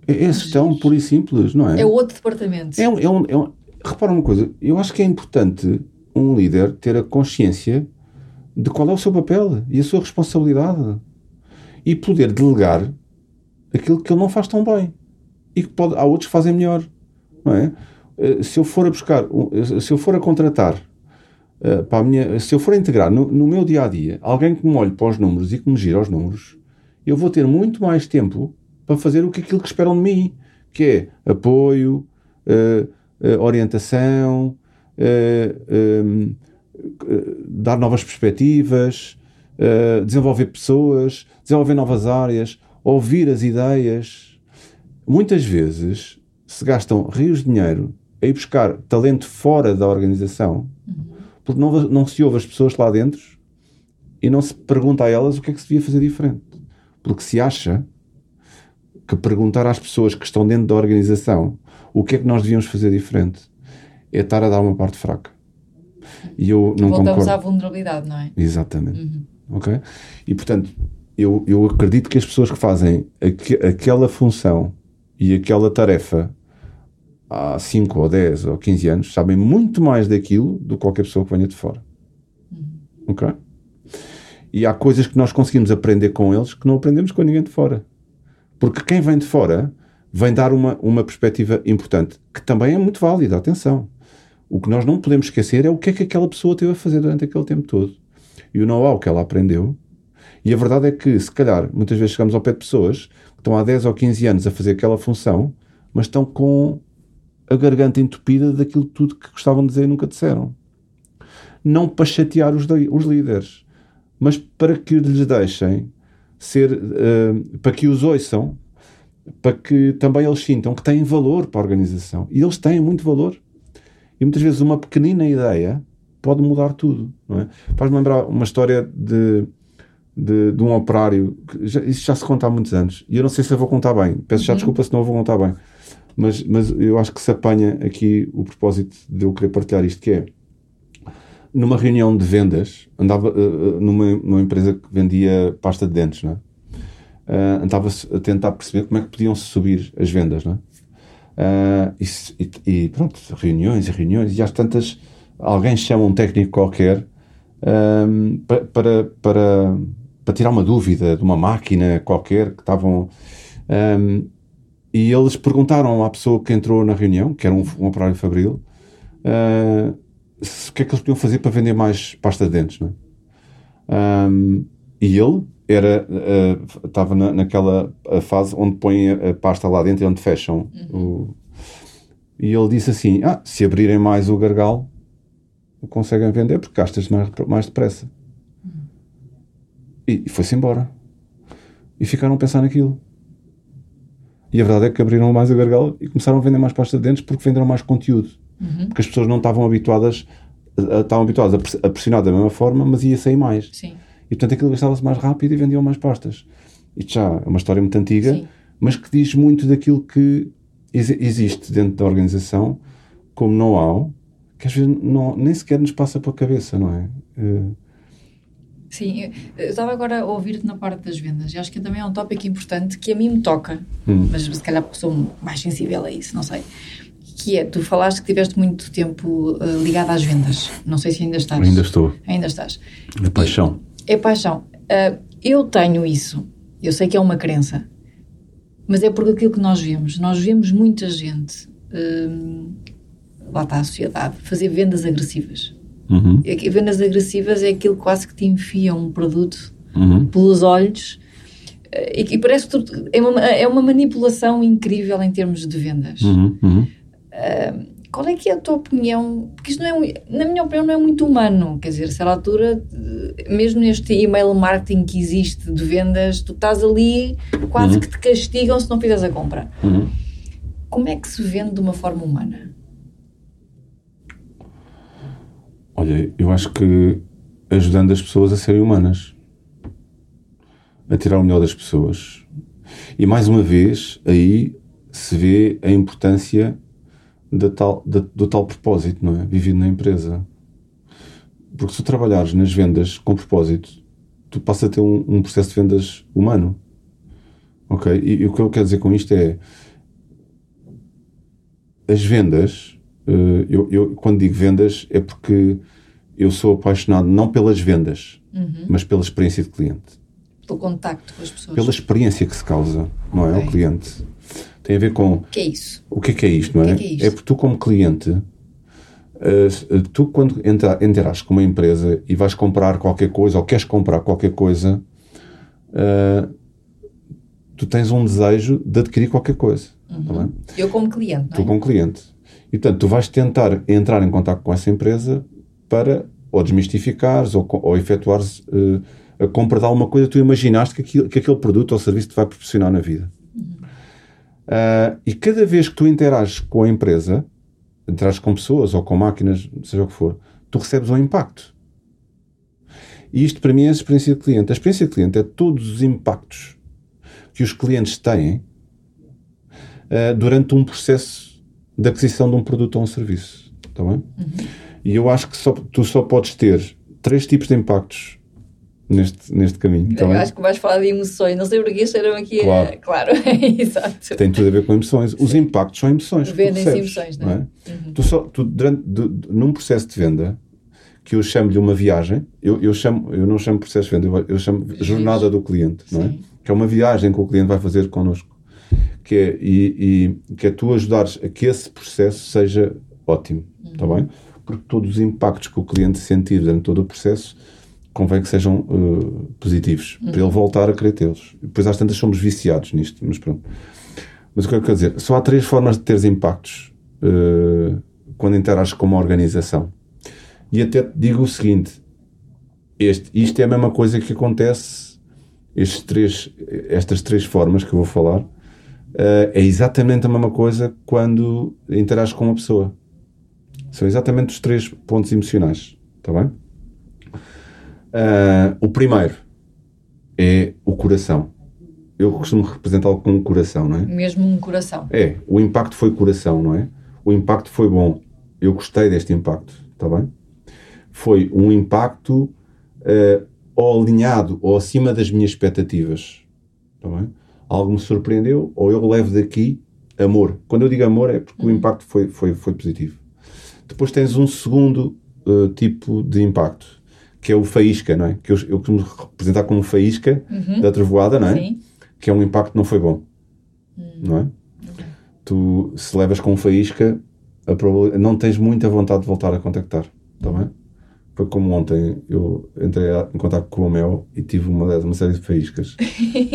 Speaker 2: É, é gestão pura e simples, não é?
Speaker 1: É outro departamento.
Speaker 2: É um, é um- é um- repara uma coisa, eu acho que é importante um líder ter a consciência de qual é o seu papel e a sua responsabilidade e poder delegar aquilo que ele não faz tão bem e que pode, há outros que fazem melhor, não é? Eh, Se eu for a buscar, eh, se eu for a contratar, eh, para a minha, se eu for a integrar no, no meu dia a dia alguém que me olhe para os números e que me gira os números, eu vou ter muito mais tempo para fazer o que aquilo que esperam de mim, que é apoio, eh, eh, orientação, eh, dar novas perspectivas, eh, desenvolver pessoas, desenvolver novas áreas, ouvir as ideias. Muitas vezes se gastam rios de dinheiro a ir buscar talento fora da organização, porque não, não se ouve as pessoas lá dentro e não se pergunta a elas o que é que se devia fazer diferente. Porque se acha que perguntar às pessoas que estão dentro da organização o que é que nós devíamos fazer diferente é estar a dar uma parte fraca. E eu não
Speaker 1: Voltamos
Speaker 2: concordo.
Speaker 1: à vulnerabilidade, não é?
Speaker 2: Exatamente. Ok? E portanto, eu, eu acredito que as pessoas que fazem aque- aquela função e aquela tarefa há 5 ou 10 ou 15 anos sabem muito mais daquilo do que qualquer pessoa que venha de fora. Ok? E há coisas que nós conseguimos aprender com eles que não aprendemos com ninguém de fora. Porque quem vem de fora vem dar uma, uma perspectiva importante, que também é muito válida, atenção. O que nós não podemos esquecer é o que é que aquela pessoa teve a fazer durante aquele tempo todo. E o know-how que ela aprendeu. E a verdade é que, se calhar, muitas vezes chegamos ao pé de pessoas que estão há 10 ou 15 anos a fazer aquela função, mas estão com a garganta entupida daquilo tudo que gostavam de dizer e nunca disseram. Não para chatear os, os líderes, mas para que lhes deixem ser, eh, para que os ouçam, para que também eles sintam que têm valor para a organização. E eles têm muito valor. E muitas vezes uma pequenina ideia pode mudar tudo. Não é? Faz-me lembrar uma história de, de, de um operário. Que já, isso já se conta há muitos anos. E eu não sei se eu vou contar bem. Peço já desculpa se não vou contar bem. Mas, mas eu acho que se apanha aqui o propósito de eu querer partilhar isto, que é numa reunião de vendas, andava eh, numa, numa empresa que vendia pasta de dentes, não é? Ah, andava a tentar perceber como é que podiam-se subir as vendas, não é? Se- e- e pronto, reuniões e reuniões, e às tantas alguém chama um técnico qualquer pa- para, para, para tirar uma dúvida de uma máquina qualquer que estavam. ahm, e eles perguntaram à pessoa que entrou na reunião, que era um, um operário fabril, ah, se- o que é que eles podiam fazer para vender mais pasta de dentes, não é? Ahm, e ele era ah, estava na, naquela ah, fase onde põem a, pasta lá dentro e onde fecham o, e ele disse assim ah, se abrirem mais o gargalo conseguem vender porque gastas mais, mais depressa e, e foi-se embora e ficaram a pensar naquilo e a verdade é que abriram mais o gargalo e começaram a vender mais pasta de dentes porque venderam mais conteúdo porque as pessoas não estavam habituadas estavam habituados a pressionar da mesma forma, mas ia sair mais.
Speaker 1: Sim.
Speaker 2: E portanto aquilo gastava-se mais rápido e vendiam mais pastas. Isto já é uma história muito antiga, Sim. mas que diz muito daquilo que existe dentro da organização como know-how, que às vezes não, nem sequer nos passa pela cabeça, não é? Uh...
Speaker 1: Sim, eu estava agora a ouvir-te na parte das vendas e acho que também é um tópico importante que a mim me toca, hum. mas se calhar sou mais sensível a isso, não sei. Que é, tu falaste que tiveste muito tempo uh, ligado às vendas. Não sei se ainda estás.
Speaker 2: Ainda estou.
Speaker 1: Ainda estás.
Speaker 2: É paixão.
Speaker 1: É paixão. Uh, eu tenho isso. Eu sei que é uma crença. Mas é porque aquilo que nós vemos. Nós vemos muita gente, uh, lá está a sociedade, fazer vendas agressivas.
Speaker 2: Uhum.
Speaker 1: E vendas agressivas é aquilo quase que te enfia um produto uhum. pelos olhos uh, e, e, parece que tu, é, uma, é uma manipulação incrível em termos de vendas.
Speaker 2: Uhum. uhum.
Speaker 1: Qual é que é a tua opinião? Porque isto não é, na minha opinião, não é muito humano. Quer dizer, se a altura, mesmo neste e-mail marketing que existe de vendas, tu estás ali, quase uhum. que te castigam se não fizeres a compra.
Speaker 2: Uhum.
Speaker 1: Como é que se vende de uma forma humana?
Speaker 2: Olha, eu acho que ajudando as pessoas a serem humanas, a tirar o melhor das pessoas. E mais uma vez, aí se vê a importância da tal, da, do tal propósito, não é? Vivido na empresa. Porque se tu trabalhares nas vendas com propósito, tu passas a ter um, um processo de vendas humano. Ok? E, e, o que eu quero dizer com isto é. As vendas, eu, eu, quando digo vendas, é porque eu sou apaixonado não pelas vendas,
Speaker 1: uhum.
Speaker 2: mas pela experiência de cliente.
Speaker 1: Pelo contacto com as pessoas.
Speaker 2: Pela experiência que se causa, não é? Okay. Ao cliente tem a ver com. O
Speaker 1: que é isso?
Speaker 2: O que é que é isto, não é?
Speaker 1: O que é, que é,
Speaker 2: é porque tu, como cliente, uh, tu, quando entra, entras com uma empresa e vais comprar qualquer coisa ou queres comprar qualquer coisa, tu tens um desejo de adquirir qualquer coisa. Uhum.
Speaker 1: É? Eu, como cliente.
Speaker 2: Tu, é? como cliente. E, portanto, tu vais tentar entrar em contato com essa empresa para ou desmistificares ou, ou efetuares uh, a compra de alguma coisa que tu imaginaste que, aquilo, que aquele produto ou serviço te vai proporcionar na vida. Uh, e cada vez que tu interages com a empresa, interages com pessoas ou com máquinas, seja o que for, tu recebes um impacto. E isto para mim é a experiência de cliente. A experiência de cliente é todos os impactos que os clientes têm uh, durante um processo de aquisição de um produto ou um serviço. Está bem?
Speaker 1: Uhum.
Speaker 2: E eu acho que só, tu só podes ter três tipos de impactos neste, neste caminho.
Speaker 1: Tá acho que vais falar de emoções, não sei porque chegaram aqui claro. a... Claro, exato.
Speaker 2: Tem tudo a ver com emoções. Os impactos são emoções.
Speaker 1: Vendem-se emoções, não é? Não
Speaker 2: é? Uhum. Tu só, tu, durante, de, num processo de venda, que eu chamo de uma viagem, eu, eu, chamo, eu não chamo processo de venda, eu, eu chamo jornada do cliente, não é? Que é uma viagem que o cliente vai fazer connosco. Que é, e, e que é tu ajudares a que esse processo seja ótimo, está bem? Porque todos os impactos que o cliente sentir durante todo o processo convém que sejam uh, positivos, uhum. para ele voltar a querer tê-los. Depois às tantas somos viciados nisto, mas pronto. Mas o que eu quero dizer? Só há três formas de teres impactos uh, quando interages com uma organização. E até te digo o seguinte: este, isto é a mesma coisa que acontece, estes três, estas três formas que eu vou falar, é exatamente a mesma coisa quando interages com uma pessoa. São exatamente os três pontos emocionais. Está bem? Uh, o primeiro é o coração. Eu costumo representá-lo como um coração, não é?
Speaker 1: Mesmo um coração.
Speaker 2: É, o impacto foi coração, não é? O impacto foi bom. Eu gostei deste impacto, está bem? Foi um impacto uh, ou alinhado ou acima das minhas expectativas, está bem? Algo me surpreendeu ou eu levo daqui amor. Quando eu digo amor é porque uhum. o impacto foi, foi, foi positivo. Depois tens um segundo uh, tipo de impacto que é o faísca, não é? Que eu, eu costumo representar como faísca
Speaker 1: uhum.
Speaker 2: da trovoada, não é?
Speaker 1: Sim.
Speaker 2: Que é um impacto que não foi bom, uhum. não é? Tu, se levas com faísca, não tens muita vontade de voltar a contactar, está bem? Foi como ontem, eu entrei em contato com o Mel e tive uma, uma série de faíscas.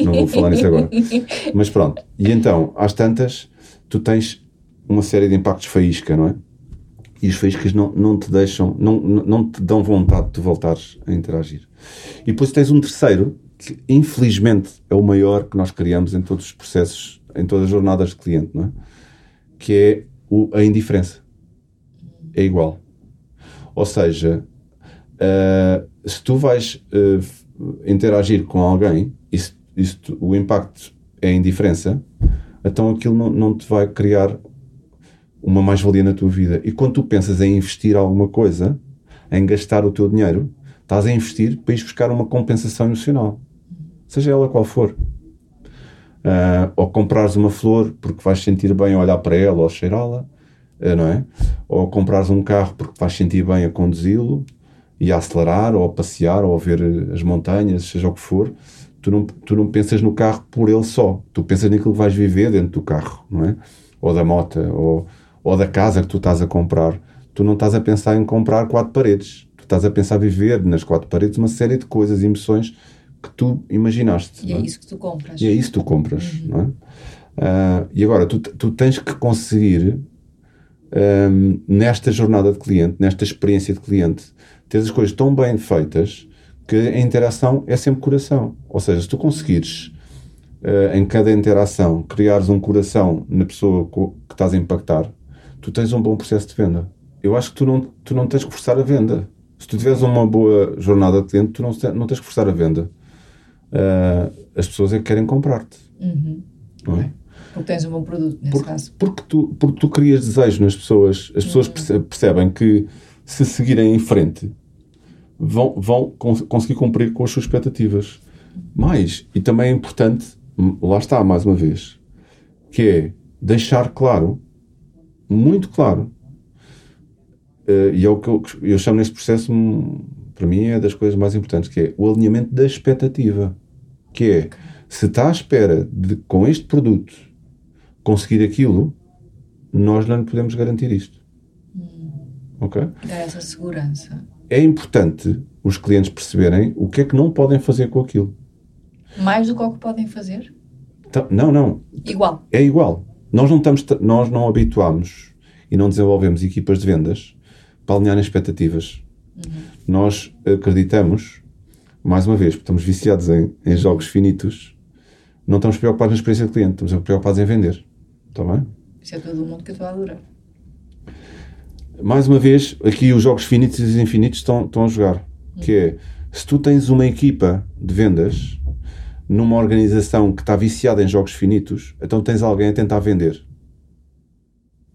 Speaker 2: não vou falar nisso agora. Mas pronto. E então, às tantas, tu tens uma série de impactos faísca, não é? e os faíscas não, não te deixam, não, não te dão vontade de voltares a interagir. E depois tens um terceiro, que infelizmente é o maior que nós criamos em todos os processos, em todas as jornadas de cliente, não é? que é o, a indiferença. É igual. Ou seja, uh, se tu vais uh, interagir com alguém e se, e se tu, o impacto é indiferença, então aquilo não, não te vai criar uma mais-valia na tua vida. E quando tu pensas em investir alguma coisa, em gastar o teu dinheiro, estás a investir para ir buscar uma compensação emocional, seja ela qual for. Uh, ou comprares uma flor porque vais sentir bem a olhar para ela ou cheirá-la, uh, não é? Ou comprares um carro porque vais sentir bem a conduzi-lo e a acelerar, ou a passear, ou a ver as montanhas, seja o que for. Tu não, tu não pensas no carro por ele só, tu pensas naquilo que vais viver dentro do carro, não é? Ou da moto, ou, ou da casa que tu estás a comprar. Tu não estás a pensar em comprar quatro paredes, tu estás a pensar viver nas quatro paredes uma série de coisas, emoções que tu imaginaste.
Speaker 1: E é, é, isso que tu compras.
Speaker 2: E é isso que tu compras, uhum. não é? Uh, e agora, tu, tu tens que conseguir, um, nesta jornada de cliente, nesta experiência de cliente, ter as coisas tão bem feitas que a interação é sempre coração. Ou seja, se tu conseguires, uh, em cada interação, criares um coração na pessoa que estás a impactar, tu tens um bom processo de venda. Eu acho que tu não, tu não tens que forçar a venda. Se tu tiveres uma boa jornada de cliente, tu não, não tens que forçar a venda uh, as pessoas é que querem comprar-te.
Speaker 1: Uhum. Não é? Porque tens um bom produto, nesse
Speaker 2: porque,
Speaker 1: caso.
Speaker 2: Porque tu, porque tu crias desejo nas pessoas, as pessoas uhum. percebem que se seguirem em frente vão, vão conseguir cumprir com as suas expectativas. Mais, e também é importante, lá está mais uma vez, que é deixar claro, muito claro, uh, e é o que eu, eu chamo neste processo para mim é das coisas mais importantes, que é o alinhamento da expectativa. Que é, se está à espera de, com este produto, conseguir aquilo, nós não podemos garantir isto. Ok?
Speaker 1: Dá essa segurança.
Speaker 2: É importante os clientes perceberem o que é que não podem fazer com aquilo.
Speaker 1: Mais do que o que podem fazer?
Speaker 2: Então, não, não.
Speaker 1: Igual.
Speaker 2: É igual. Nós não, estamos, nós não habituamos e não desenvolvemos equipas de vendas para alinhar expectativas. Uhum. Nós acreditamos, mais uma vez, porque estamos viciados em, em jogos finitos, não estamos preocupados na experiência do cliente, estamos preocupados em vender. Está bem?
Speaker 1: Isso é todo mundo que eu estou a adorar.
Speaker 2: Mais uma vez, aqui os jogos finitos e infinitos estão, estão a jogar. Que é, se tu tens uma equipa de vendas numa organização que está viciada em jogos finitos, então tens alguém a tentar vender.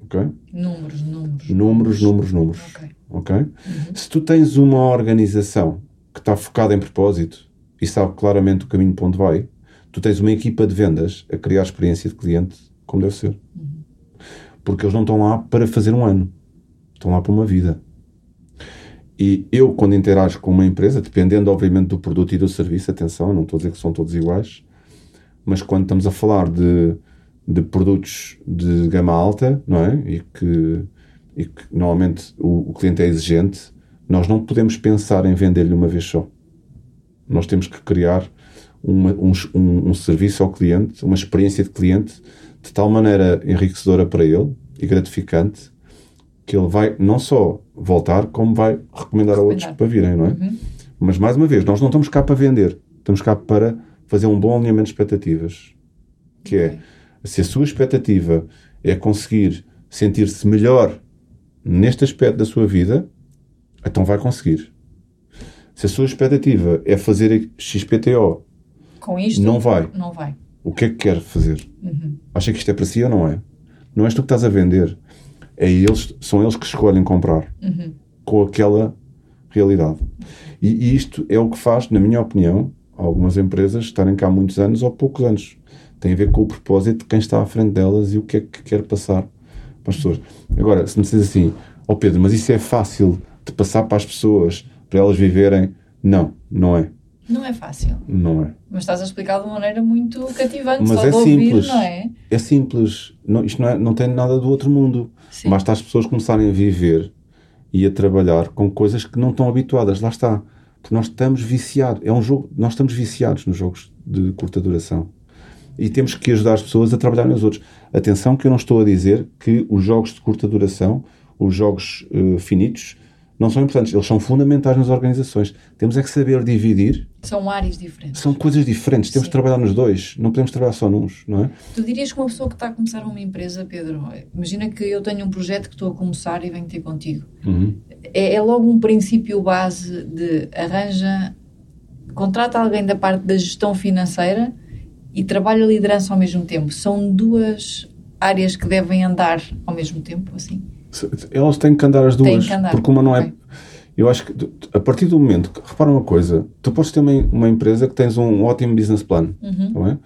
Speaker 2: Ok?
Speaker 1: Números, números.
Speaker 2: Números, números, números.
Speaker 1: Ok
Speaker 2: ok? Uhum. Se tu tens uma organização que está focada em propósito e sabe claramente o caminho para onde vai, tu tens uma equipa de vendas a criar experiência de cliente como deve ser. Uhum. Porque eles não estão lá para fazer um ano, estão lá para uma vida. E eu, quando interajo com uma empresa, dependendo obviamente do produto e do serviço, atenção, não estou a dizer que são todos iguais, mas quando estamos a falar de, de produtos de gama alta, não é? E que e que normalmente o, o cliente é exigente, nós não podemos pensar em vender-lhe uma vez só. Nós temos que criar uma, um, um, um, serviço ao cliente, uma experiência de cliente de tal maneira enriquecedora para ele e gratificante que ele vai não só voltar, como vai recomendar, recomendar. a outros para virem, não é? Uhum. Mas mais uma vez, nós não estamos cá para vender, estamos cá para fazer um bom alinhamento de expectativas. Que é, se a sua expectativa é conseguir sentir-se melhor neste aspecto da sua vida, então vai conseguir. Se a sua expectativa é fazer XPTO,
Speaker 1: com isto,
Speaker 2: não vai.
Speaker 1: Não vai.
Speaker 2: O que é que quer fazer?
Speaker 1: Uhum.
Speaker 2: Acha que isto é para si ou não é? Não és tu que estás a vender. É eles, são eles que escolhem comprar
Speaker 1: uhum.
Speaker 2: com aquela realidade. E, e isto é o que faz, na minha opinião, algumas empresas estarem cá há muitos anos ou poucos anos. Tem a ver com o propósito de quem está à frente delas e o que é que quer passar para as pessoas. Agora, se me disses assim, ó oh Pedro, mas isso é fácil de passar para as pessoas, para elas viverem, não, não é.
Speaker 1: Não é fácil.
Speaker 2: Não é.
Speaker 1: Mas estás a explicar de uma maneira muito cativante,
Speaker 2: mas
Speaker 1: só
Speaker 2: é
Speaker 1: de
Speaker 2: simples.
Speaker 1: ouvir, não é?
Speaker 2: É simples. Não, isto não, é, não tem nada do outro mundo. Sim. Basta as pessoas começarem a viver e a trabalhar com coisas que não estão habituadas. Lá está. Porque nós estamos viciados. É um jogo, nós estamos viciados nos jogos de curta duração e temos que ajudar as pessoas a trabalhar nos outros. Atenção que eu não estou a dizer que os jogos de curta duração, os jogos uh, finitos, não são importantes, eles são fundamentais nas organizações. Temos é que saber dividir.
Speaker 1: São áreas diferentes.
Speaker 2: São coisas diferentes, temos
Speaker 1: Sim.
Speaker 2: que trabalhar nos dois, não podemos trabalhar só nos, não é?
Speaker 1: Tu dirias que uma pessoa que está a começar uma empresa, Pedro, imagina que eu tenho um projeto que estou a começar e venho ter contigo.
Speaker 2: Uhum.
Speaker 1: É, é logo um princípio base de arranja, contrata alguém da parte da gestão financeira e trabalha a liderança ao mesmo tempo. São duas áreas que devem andar ao mesmo tempo, assim.
Speaker 2: Elas têm que andar as duas,
Speaker 1: andar,
Speaker 2: porque uma não é.
Speaker 1: ok.
Speaker 2: Eu acho que a partir do momento, que- repara uma coisa, tu podes ter uma, uma empresa que tens um ótimo business plan, não é?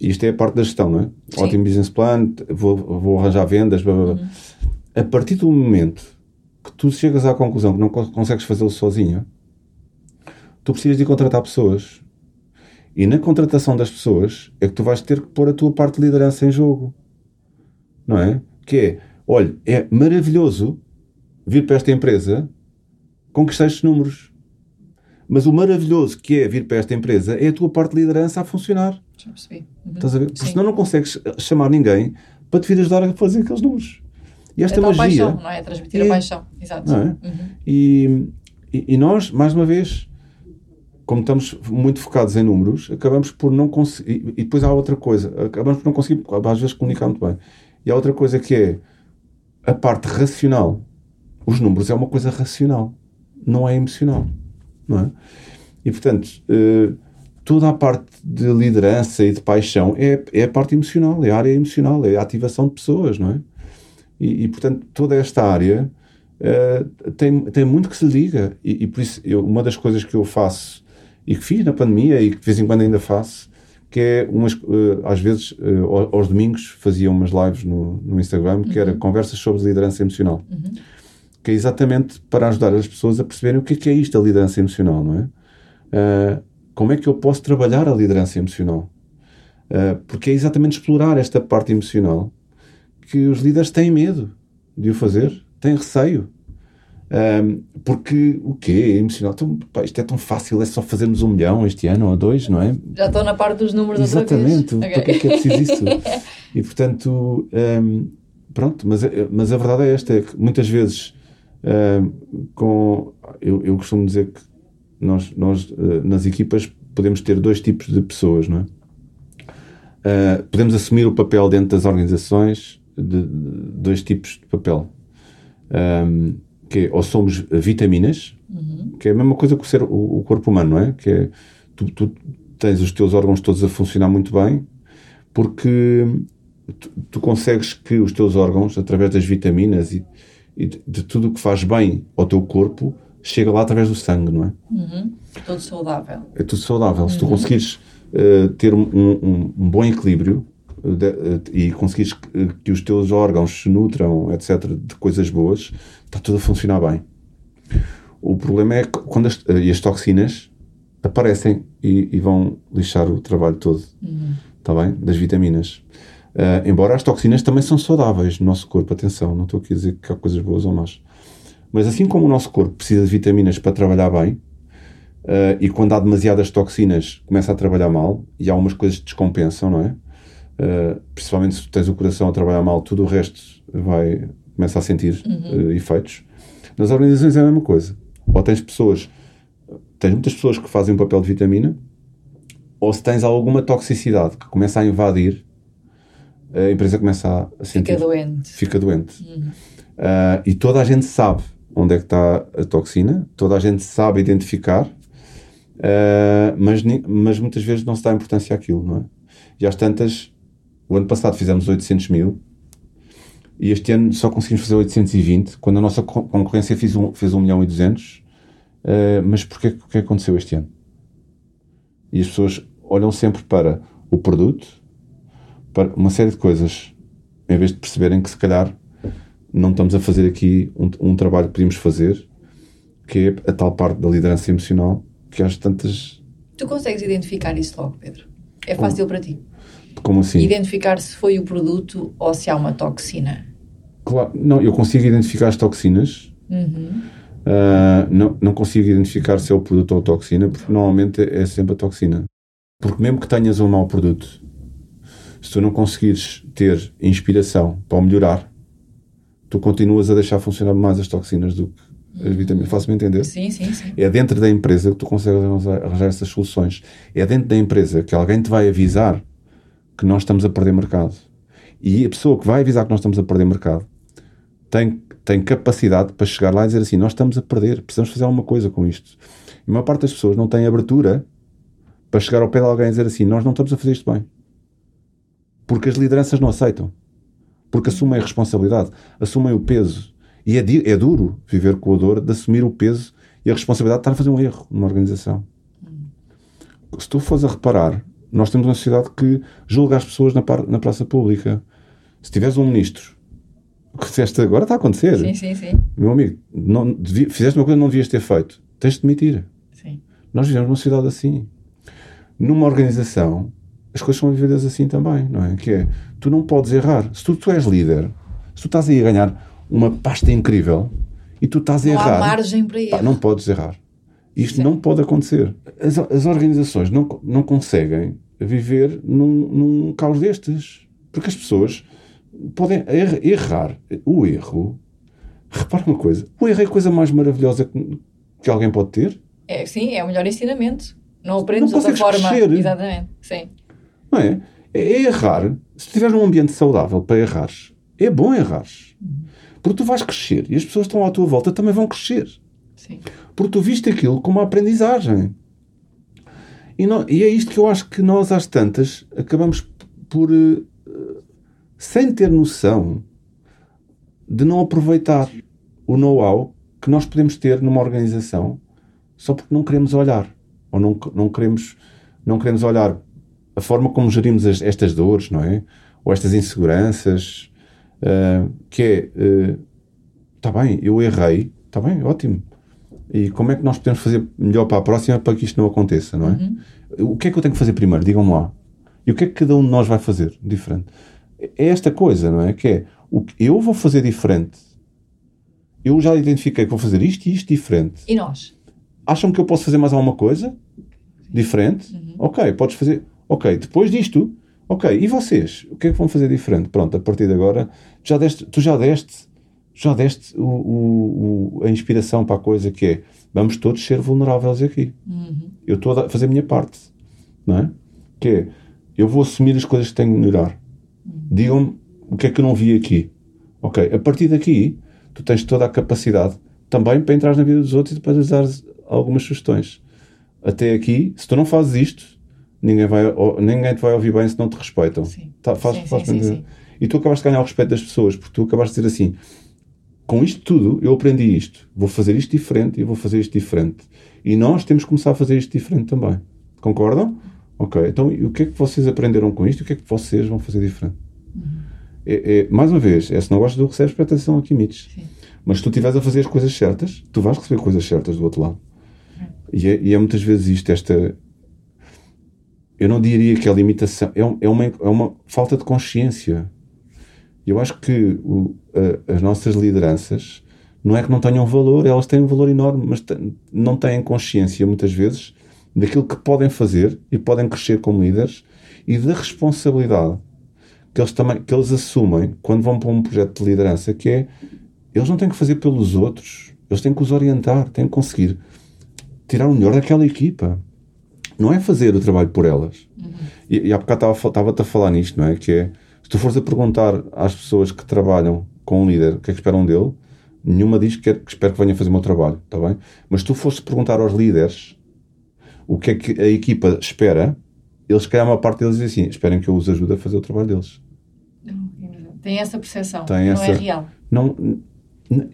Speaker 2: E isto é a parte da gestão, não é?
Speaker 1: Uhum. Sim.
Speaker 2: Ótimo business plan, vou, vou arranjar vendas, blá, blá, blá.
Speaker 1: Uhum.
Speaker 2: A partir do momento que tu chegas à conclusão que não co- consegues fazê-lo sozinho, tu precisas de contratar pessoas. E na contratação das pessoas é que tu vais ter que pôr a tua parte de liderança em jogo. Não é? Que é, olha, é maravilhoso vir para esta empresa conquistar estes números. Mas o maravilhoso que é vir para esta empresa é a tua parte de liderança a funcionar.
Speaker 1: Já percebi. Uhum.
Speaker 2: Estás a ver? Porque senão não consegues chamar ninguém para te vir ajudar a fazer aqueles números. E
Speaker 1: É
Speaker 2: esta
Speaker 1: tal
Speaker 2: magia.
Speaker 1: paixão, não é? Transmitir
Speaker 2: É.
Speaker 1: a paixão. Exato.
Speaker 2: Não é?
Speaker 1: Uhum.
Speaker 2: E, e, e nós, mais uma vez, como estamos muito focados em números, acabamos por não conseguir. E depois há outra coisa, acabamos por não conseguir, às vezes, comunicar muito bem. E há outra coisa que é a parte racional. Os números é uma coisa racional, não é emocional. Não é? E portanto, eh, toda a parte de liderança e de paixão é, é a parte emocional, é a área emocional, é a ativação de pessoas, não é? E, e, portanto, toda esta área eh, tem, tem muito que se liga. E, e por isso, eu- uma das coisas que eu faço e que fiz na pandemia e que de vez em quando ainda faço, que é umas, eh, às vezes, eh, ao- aos domingos, fazia umas lives no, no Instagram, que era conversas sobre liderança emocional. Que é exatamente para ajudar as pessoas a perceberem o que é, que é isto, a liderança emocional, não é? Ah, como é que eu posso trabalhar a liderança emocional? Ah, porque é exatamente explorar esta parte emocional que os líderes têm medo de o fazer, têm receio. Ahm, porque o quê? É emocional. Então, pá, isto é tão fácil, é só fazermos um milhão este ano ou dois, não é?
Speaker 1: Já estou na parte dos números
Speaker 2: Exatamente,
Speaker 1: outra vez.
Speaker 2: para que é que é preciso isso? E portanto, hum, pronto, mas, a- mas a verdade é esta: é que muitas vezes, hum, com, eu, eu costumo dizer que nós, nós eh, nas equipas podemos ter dois tipos de pessoas, não é? Ah, podemos assumir o papel dentro das organizações de, de dois tipos de papel. Hum, que é, ou somos vitaminas, que é a mesma coisa que o, ser, o, o corpo humano, não é? Que é, tu, tu tens os teus órgãos todos a funcionar muito bem, porque tu, tu consegues que os teus órgãos, através das vitaminas e, e de, de tudo o que faz bem ao teu corpo, chega lá através do sangue, não é?
Speaker 1: Uhum. Todo saudável.
Speaker 2: É tudo saudável. Se tu conseguires eh, ter um, um- um bom equilíbrio eh, de- eh, e conseguires que, que os teus órgãos se nutram, etc., de coisas boas, está tudo a funcionar bem. O problema é que quando as, eh, e as toxinas aparecem e, e vão lixar o trabalho todo, está bem? Das vitaminas. Eh, embora as toxinas também são saudáveis no nosso corpo, atenção, não estou aqui a dizer que há coisas boas ou más. Mas assim como o nosso corpo precisa de vitaminas para trabalhar bem, Uh, e quando há demasiadas toxinas começa a trabalhar mal e há umas coisas que descompensam, não é? Uh, principalmente se tens o coração a trabalhar mal, tudo o resto vai começa a sentir uh, efeitos. Nas organizações é a mesma coisa. Ou tens pessoas, tens muitas pessoas que fazem um papel de vitamina, ou se tens alguma toxicidade que começa a invadir, a empresa começa a, sentir
Speaker 1: Fica doente.
Speaker 2: fica doente. Ah, e toda a gente sabe onde é que está a toxina, toda a gente sabe identificar, ah, mas, mas muitas vezes não se dá importância àquilo, não é? E às tantas, o ano passado fizemos 800 mil e este ano só conseguimos fazer 820, quando a nossa co- concorrência fez um, fez 1 milhão e 200. Ah, mas porquê, o que aconteceu este ano? E as pessoas olham sempre para o produto, para uma série de coisas, em vez de perceberem que se calhar não estamos a fazer aqui um, um trabalho que podíamos fazer, que é a tal parte da liderança emocional, que às tantas,
Speaker 1: Tu consegues identificar isso logo, Pedro? É fácil para ti.
Speaker 2: como assim?
Speaker 1: Identificar se foi o produto ou se há uma toxina.
Speaker 2: Claro, não, eu consigo identificar as toxinas,
Speaker 1: Uhum.
Speaker 2: ah, não, não consigo identificar se é o produto ou a toxina, porque normalmente é sempre a toxina. Porque mesmo que tenhas um mau produto, se tu não conseguires ter inspiração para o melhorar, tu continuas a deixar funcionar mais as toxinas do que Faço-me entender?
Speaker 1: Sim, sim, sim.
Speaker 2: É dentro da empresa que tu consegues arranjar essas soluções. É dentro da empresa que alguém te vai avisar que nós estamos a perder mercado. E a pessoa que vai avisar que nós estamos a perder mercado tem, tem capacidade para chegar lá e dizer assim: Nós estamos a perder, precisamos fazer alguma coisa com isto. E a maior parte das pessoas não tem abertura para chegar ao pé de alguém e dizer assim: Nós não estamos a fazer isto bem. Porque as lideranças não aceitam. Porque assumem a responsabilidade, assumem o peso. E é, é duro viver com a dor de assumir o peso e a responsabilidade de estar a fazer um erro numa organização. Se tu fores a reparar, nós temos uma sociedade que julga as pessoas na, par, na praça pública. Se tiveres um ministro, que fizeste agora está a acontecer.
Speaker 1: Sim, sim, sim.
Speaker 2: Meu amigo, não, devia, fizeste uma coisa que não devias ter feito. Tens de demitir.
Speaker 1: Sim.
Speaker 2: Nós vivemos numa sociedade assim. Numa organização, as coisas são vividas assim também, não é? Que é, tu não podes errar. Se tu, tu és líder, se tu estás aí a ganhar uma pasta incrível e tu estás a
Speaker 1: não
Speaker 2: errar.
Speaker 1: Há margem para erro.
Speaker 2: não podes errar. Isto Sim. não pode acontecer. As, as organizações não, não conseguem viver num, num caos destes. Porque as pessoas podem er, errar. O erro. Repara uma coisa: o erro é a coisa mais maravilhosa que, que alguém pode ter.
Speaker 1: É, sim, é o melhor ensinamento. Não aprendes não outra forma. Crescer. Exatamente. Sim.
Speaker 2: Não é? é? É errar. Se estiveres num ambiente saudável para errares, é bom errares. Uhum. Porque tu vais crescer e as pessoas que estão à tua volta também vão crescer.
Speaker 1: Sim.
Speaker 2: Porque tu viste aquilo como uma aprendizagem. E, não, e é isto que eu acho que nós, às tantas, acabamos por, uh, sem ter noção, de não aproveitar o know-how que nós podemos ter numa organização só porque não queremos olhar. Ou não, não, queremos, não queremos olhar a forma como gerimos as, estas dores, não é? Ou estas inseguranças, uh, que é, está uh, bem, eu errei, está bem, ótimo. E como é que nós podemos fazer melhor para a próxima para que isto não aconteça, não é? Uhum. O que é que eu tenho que fazer primeiro? Digam-me lá. E o que é que cada um de nós vai fazer diferente? É esta coisa, não é? Que é, o que eu vou fazer diferente. Eu já identifiquei que vou fazer isto e isto diferente.
Speaker 1: E nós?
Speaker 2: Acham que eu posso fazer mais alguma coisa diferente? Uhum. Ok, podes fazer. Ok, depois disto, ok, e vocês? O que é que vão fazer diferente? Pronto, a partir de agora, já deste, tu já deste já deste o, o, o, a inspiração para a coisa que é vamos todos ser vulneráveis aqui.
Speaker 1: Uhum.
Speaker 2: Eu estou a fazer a minha parte, não é? Que é, eu vou assumir as coisas que tenho que melhorar. Digam-me o que é que eu não vi aqui. Ok, a partir daqui, tu tens toda a capacidade também para entrar na vida dos outros e para lhes dar algumas sugestões. Até aqui, se tu não fazes isto, ninguém, vai, ninguém te vai ouvir bem se não te respeitam.
Speaker 1: Sim.
Speaker 2: Tá, faz,
Speaker 1: sim,
Speaker 2: faz
Speaker 1: sim, sim,
Speaker 2: E tu acabaste de ganhar o respeito das pessoas, porque tu acabaste de dizer assim: com isto tudo, eu aprendi isto. Vou fazer isto diferente e vou fazer isto diferente. E nós temos que começar a fazer isto diferente também. Concordam? Ok. Então, o que é que vocês aprenderam com isto e o que é que vocês vão fazer diferente? É, é, mais uma vez, é, se não gostas do recebes, presta atenção aqui, Mitch. Mas se tu estiveres a fazer as coisas certas, tu vais receber coisas certas do outro lado. E, é, e é muitas vezes isto, esta. Eu não diria que é a limitação. É, é, uma, é uma falta de consciência eu acho que o, a, as nossas lideranças não é que não tenham valor, elas têm um valor enorme, mas não têm consciência muitas vezes daquilo que podem fazer e podem crescer como líderes e da responsabilidade que eles também que eles assumem quando vão para um projeto de liderança, que é eles não têm que fazer pelos outros, eles têm que os orientar, têm que conseguir tirar o melhor daquela equipa. Não é fazer o trabalho por elas.
Speaker 1: Uhum.
Speaker 2: E, e há bocado estava-te a falar nisto, não é? Que é se tu fores a perguntar às pessoas que trabalham com um líder o que é que esperam dele, nenhuma diz que, quer, que espera que venha fazer o meu trabalho, está bem? Mas se tu fores perguntar aos líderes o que é que a equipa espera, eles, calhar, uma parte deles diz assim: esperem que eu os ajude a fazer o trabalho deles.
Speaker 1: Tem essa percepção,
Speaker 2: Tem
Speaker 1: não
Speaker 2: essa,
Speaker 1: é real.
Speaker 2: Não,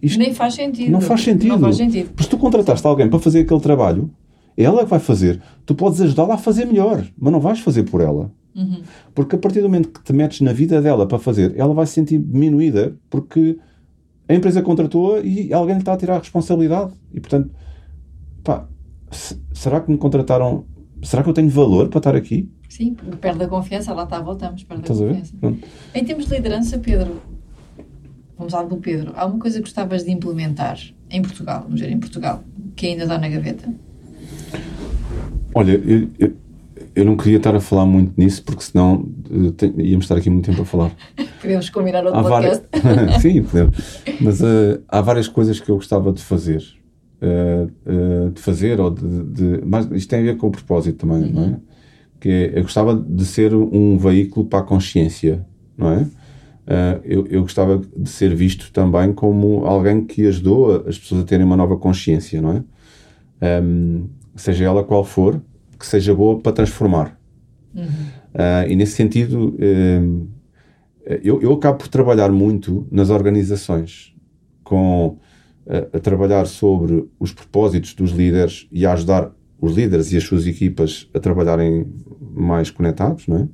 Speaker 2: isto
Speaker 1: Nem faz sentido.
Speaker 2: Não faz sentido.
Speaker 1: Não faz sentido.
Speaker 2: Porque se tu contrataste alguém para fazer aquele trabalho, ela é que vai fazer. Tu podes ajudá-la a fazer melhor, mas não vais fazer por ela.
Speaker 1: Uhum.
Speaker 2: Porque a partir do momento que te metes na vida dela para fazer, ela vai se sentir diminuída porque a empresa contratou-a e alguém lhe está a tirar a responsabilidade. E portanto, pá, será que me contrataram? Será que eu tenho valor para estar aqui?
Speaker 1: Sim, perde a confiança, lá está, voltamos, perde
Speaker 2: Estás
Speaker 1: a confiança. A em termos de liderança, Pedro, vamos falar do Pedro, há uma coisa que gostavas de implementar em Portugal, vamos dizer, em Portugal, que ainda dá na gaveta?
Speaker 2: Olha, eu, eu eu não queria estar a falar muito nisso porque senão uh, íamos estar aqui muito tempo a falar.
Speaker 1: Podemos combinar outro podcast.
Speaker 2: Várias... Sim, podemos. Mas uh, há várias coisas que eu gostava de fazer. Uh, uh, de fazer, ou de, de, Mas isto tem a ver com o propósito também, uhum. não é? Que é, eu gostava de ser um veículo para a consciência, não é? eu, eu gostava de ser visto também como alguém que ajudou as pessoas a terem uma nova consciência, não é? Um, seja ela qual for, que seja boa para transformar. Uhum. e nesse sentido, eu, eu acabo por trabalhar muito nas organizações, com a, trabalhar sobre os propósitos dos líderes e a ajudar os líderes e as suas equipas a trabalharem mais conectados, não é?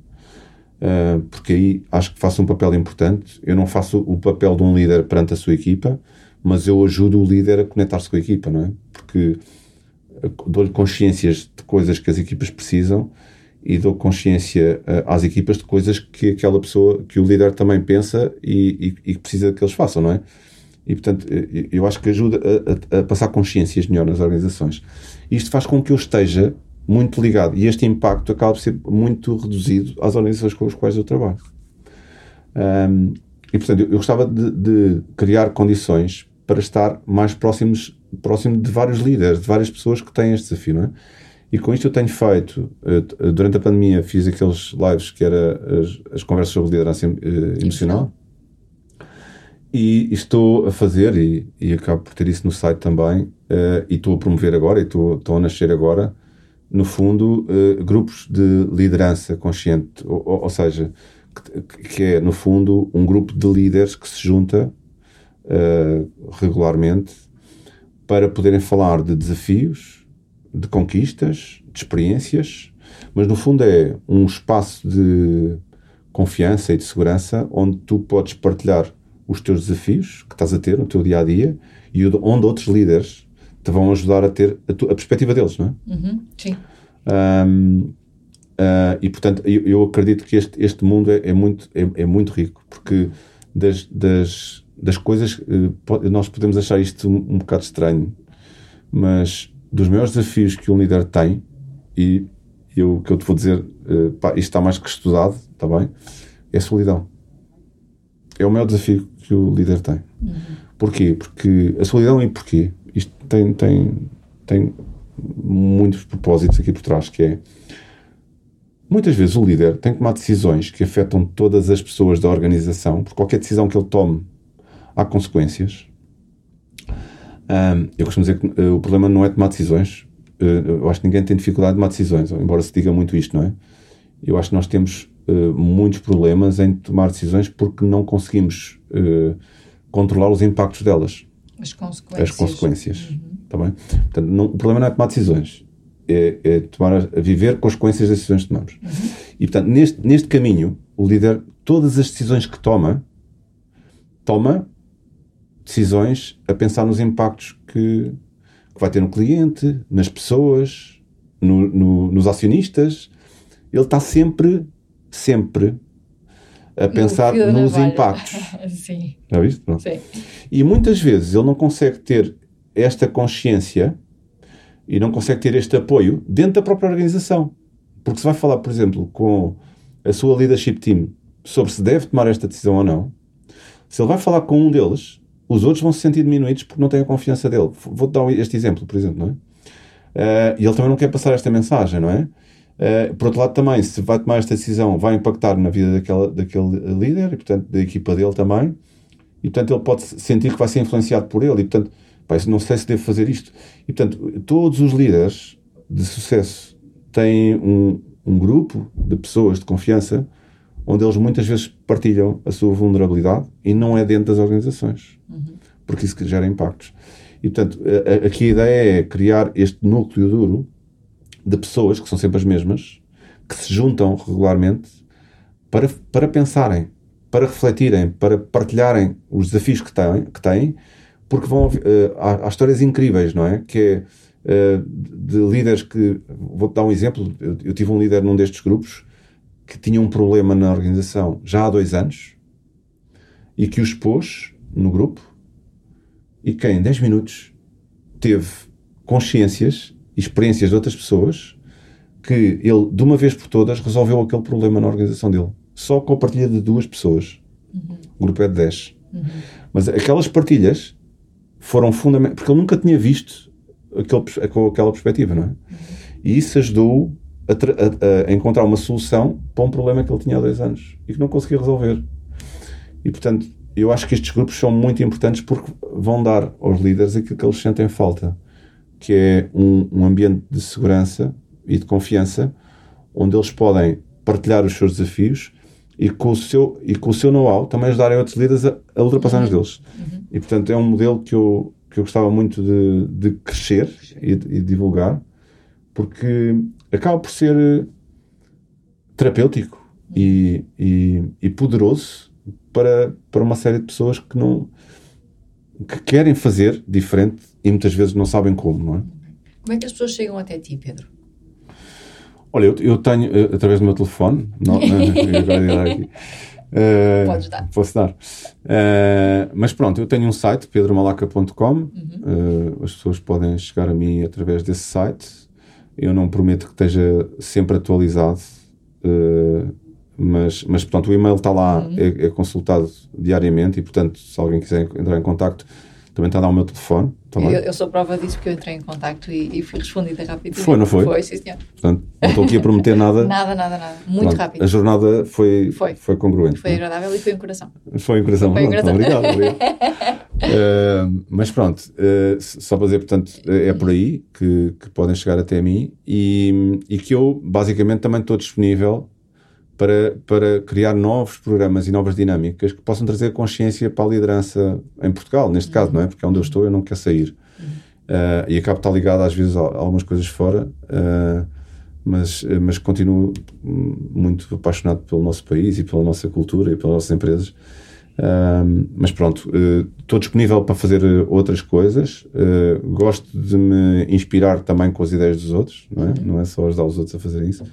Speaker 2: Uh, porque aí acho que faço um papel importante. Eu não faço o papel de um líder perante a sua equipa, mas eu ajudo o líder a conectar-se com a equipa, não é? Porque dou-lhe consciências de coisas que as equipas precisam e dou consciência uh, às equipas de coisas que aquela pessoa, que o líder também pensa e, e, e precisa que eles façam, não é? E portanto, eh, eu acho que ajuda a, a, passar consciências melhor nas organizações. Isto faz com que eu esteja muito ligado e este impacto acaba por ser muito reduzido às organizações com as quais eu trabalho. Um, e portanto, eu, gostava de, de, criar condições para estar mais próximos, próximo de vários líderes, de várias pessoas que têm este desafio, não é? E com isto eu tenho feito, eh, durante a pandemia fiz aqueles lives que era as, as conversas sobre liderança eh, emocional. E estou a fazer, e, e, acabo por ter isso no site também, uh, e estou a promover agora, e estou, estou a nascer agora, no fundo, uh, grupos de liderança consciente, ou, ou, seja, que, que, é, no fundo, um grupo de líderes que se junta uh, regularmente para poderem falar de desafios, de conquistas, de experiências, mas no fundo é um espaço de confiança e de segurança onde tu podes partilhar os teus desafios que estás a ter no teu dia a dia e onde outros líderes te vão ajudar a ter a, tu, a perspectiva deles, não
Speaker 1: é? Uhum, sim.
Speaker 2: Um, uh, ah, e portanto, eu, eu, acredito que este, este mundo é, é muito, é, é, muito rico porque das, das, das coisas, uh, nós podemos achar isto um, um bocado estranho, mas dos maiores desafios que um líder tem, e eu, o que eu te vou dizer, uh, pá, isto está mais que estudado, está bem, é a solidão. É o maior desafio que o líder tem. Uhum. Porquê? Porque a solidão e porquê? Isto tem, tem, tem muitos propósitos aqui por trás, que é muitas vezes o líder tem que tomar decisões que afetam todas as pessoas da organização, por qualquer decisão que ele tome há consequências um, eu costumo dizer que uh, o problema não é tomar decisões. Uh, eu acho que ninguém tem dificuldade de tomar decisões, embora se diga muito isto, não é? Eu acho que nós temos uh, muitos problemas em tomar decisões porque não conseguimos controlar os impactos delas.
Speaker 1: As consequências.
Speaker 2: As consequências. Uhum. Tá bem? Portanto, não, o problema não é tomar decisões. É, é tomar viver com as consequências das decisões que tomamos. Uhum. E, portanto, neste, neste caminho, o líder, todas as decisões que toma, toma decisões a pensar nos impactos que, que vai ter no cliente, nas pessoas, no, no, nos acionistas. Ele está sempre, sempre a pensar nos impactos.
Speaker 1: Sim.
Speaker 2: Já viste?
Speaker 1: Pronto. Sim.
Speaker 2: E muitas vezes ele não consegue ter esta consciência e não consegue ter este apoio dentro da própria organização. Porque se vai falar, por exemplo, com a sua leadership team sobre se deve tomar esta decisão ou não, se ele vai falar com um deles, os outros vão se sentir diminuídos porque não têm a confiança dele. Vou-te dar este exemplo, por exemplo, não é? Uh, e ele também não quer passar esta mensagem, não é? Uh, por outro lado, também, se vai tomar esta decisão, vai impactar na vida daquela, daquele líder e, portanto, da equipa dele também. E, portanto, ele pode sentir que vai ser influenciado por ele. E, portanto, pá, não sei se devo fazer isto. E, portanto, todos os líderes de sucesso têm um, um grupo de pessoas de confiança onde eles muitas vezes partilham a sua vulnerabilidade e não é dentro das organizações, uhum. porque isso gera impactos. E, portanto, aqui a ideia é criar este núcleo duro de pessoas, que são sempre as mesmas, que se juntam regularmente para, para pensarem, para refletirem, para partilharem os desafios que têm, que têm porque vão, uh, há, há, histórias incríveis, não é? Que é uh, de líderes que, vou-te dar um exemplo, eu, eu tive um líder num destes grupos que tinha um problema na organização já há dois anos e que o expôs no grupo e que em 10 minutos teve consciências experiências de outras pessoas que ele, de uma vez por todas, resolveu aquele problema na organização dele. Só com a partilha de duas pessoas. Uhum. O grupo é de 10. Uhum. Mas aquelas partilhas foram fundamentais, porque ele nunca tinha visto aquele, aquela perspectiva, não é? Uhum. E isso ajudou a, a, a, encontrar uma solução para um problema que ele tinha há dois anos e que não conseguia resolver. E portanto, eu acho que estes grupos são muito importantes porque vão dar aos líderes aquilo que eles sentem falta, que é um, um ambiente de segurança e de confiança onde eles podem partilhar os seus desafios e com o seu, e com o seu know-how também ajudarem outros líderes a, a ultrapassar os uhum. deles. Uhum. E portanto é um modelo que eu, que eu gostava muito de, de crescer e, e divulgar porque acaba por ser eh, terapêutico e, e, e, poderoso para, para uma série de pessoas que não que querem fazer diferente e muitas vezes não sabem como, não é?
Speaker 1: Como é que as pessoas chegam até ti, Pedro?
Speaker 2: Olha, eu, eu tenho, eh, através do meu telefone, não, uh,
Speaker 1: Podes dar.
Speaker 2: Posso dar. Uh, mas pronto, eu tenho um site, pedromalaca.com. Uhum. Uh, as pessoas podem chegar a mim através desse site. Eu não prometo que esteja sempre atualizado, uh, mas, mas pronto, o e-mail está lá, uhum. é, é, consultado diariamente e, portanto, se alguém quiser entrar em contato, também está lá o meu telefone.
Speaker 1: Eu, eu, sou prova disso porque eu entrei em contato e, e fui respondida rapidamente.
Speaker 2: Foi, não foi?
Speaker 1: Foi, sim, senhor.
Speaker 2: Portanto, não estou aqui a prometer nada.
Speaker 1: nada, nada, nada. Muito rápido.
Speaker 2: A jornada foi, foi. foi congruente.
Speaker 1: Foi agradável e foi em coração.
Speaker 2: Foi em coração. Foi coração. Obrigado, obrigado. uh, mas pronto, uh, só para dizer, portanto, é por aí que, que podem chegar até mim e, e que eu, basicamente, também estou disponível para, para criar novos programas e novas dinâmicas que possam trazer consciência para a liderança em Portugal, neste caso, não é? Porque é onde eu estou, eu não quero sair. Uh, e acabo de estar ligado às vezes a, algumas coisas fora, uh, mas, mas continuo muito apaixonado pelo nosso país e pela nossa cultura e pelas nossas empresas. Uh, mas pronto, estou disponível para fazer outras coisas. gosto de me inspirar também com as ideias dos outros, não é? Não é só ajudar os outros a fazer isso.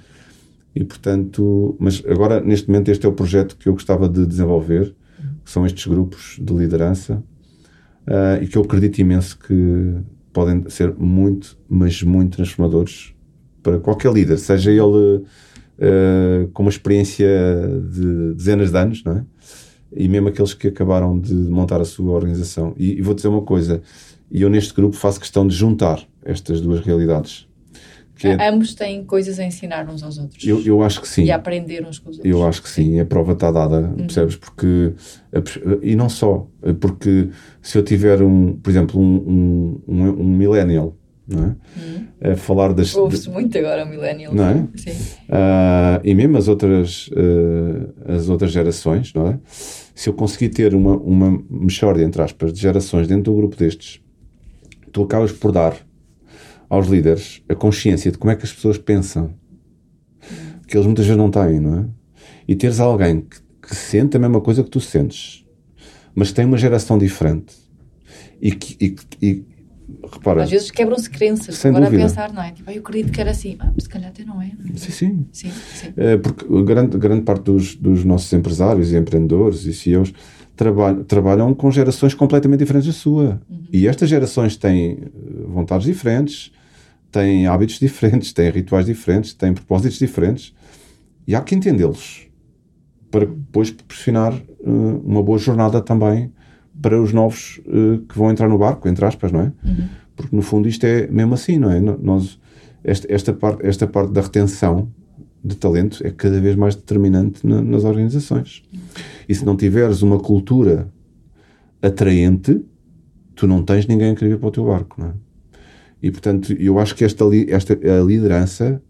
Speaker 2: E portanto, mas agora neste momento este é o projeto que eu gostava de desenvolver, que são estes grupos de liderança, uh, e que eu acredito imenso que podem ser muito, mas muito transformadores para qualquer líder, seja ele uh, com uma experiência de dezenas de anos, não é? E mesmo aqueles que acabaram de montar a sua organização. E, e vou dizer uma coisa, e eu neste grupo faço questão de juntar estas duas realidades
Speaker 1: é, Ambos têm coisas a ensinar uns aos outros.
Speaker 2: Eu, eu acho que sim.
Speaker 1: E a aprender uns com os outros.
Speaker 2: Eu acho que sim, a prova está dada, uhum. percebes? Porque, e não só, porque se eu tiver um, por exemplo, um, um, um millennial, não é? Uhum. A falar das.
Speaker 1: Ouve-se muito agora o millennial.
Speaker 2: Não é?
Speaker 1: Sim.
Speaker 2: Uh, e mesmo as outras, uh, as outras gerações, não é? Se eu conseguir ter uma, uma mexórdia, entre aspas, de gerações dentro do grupo destes, tu acabas por dar aos líderes a consciência de como é que as pessoas pensam, que eles muitas vezes não têm, não é? E teres alguém que, que sente a mesma coisa que tu sentes, mas tem uma geração diferente e que. E, e, repara,
Speaker 1: Às vezes quebram-se crenças, sem agora dúvida. a pensar, não é? Tipo, eu acredito que era assim, ah, se calhar até não é. Não é?
Speaker 2: Sim, sim.
Speaker 1: sim, sim.
Speaker 2: É, porque grande, grande parte dos, dos nossos empresários e empreendedores e CEOs trabalham, trabalham com gerações completamente diferentes da sua. Uhum. E estas gerações têm eh, vontades diferentes, têm hábitos diferentes, têm rituais diferentes, têm propósitos diferentes e há que entendê-los para depois proporcionar uh, uma boa jornada também para os novos uh, que vão entrar no barco, entre aspas, não é? Uhum. Porque no fundo isto é mesmo assim, não é? Nós, esta, esta, parte, esta parte da retenção de talento é cada vez mais determinante na, nas organizações. E se não tiveres uma cultura atraente, tu não tens ninguém a querer vir para o teu barco, não é? E, portanto, eu acho que esta, esta a liderança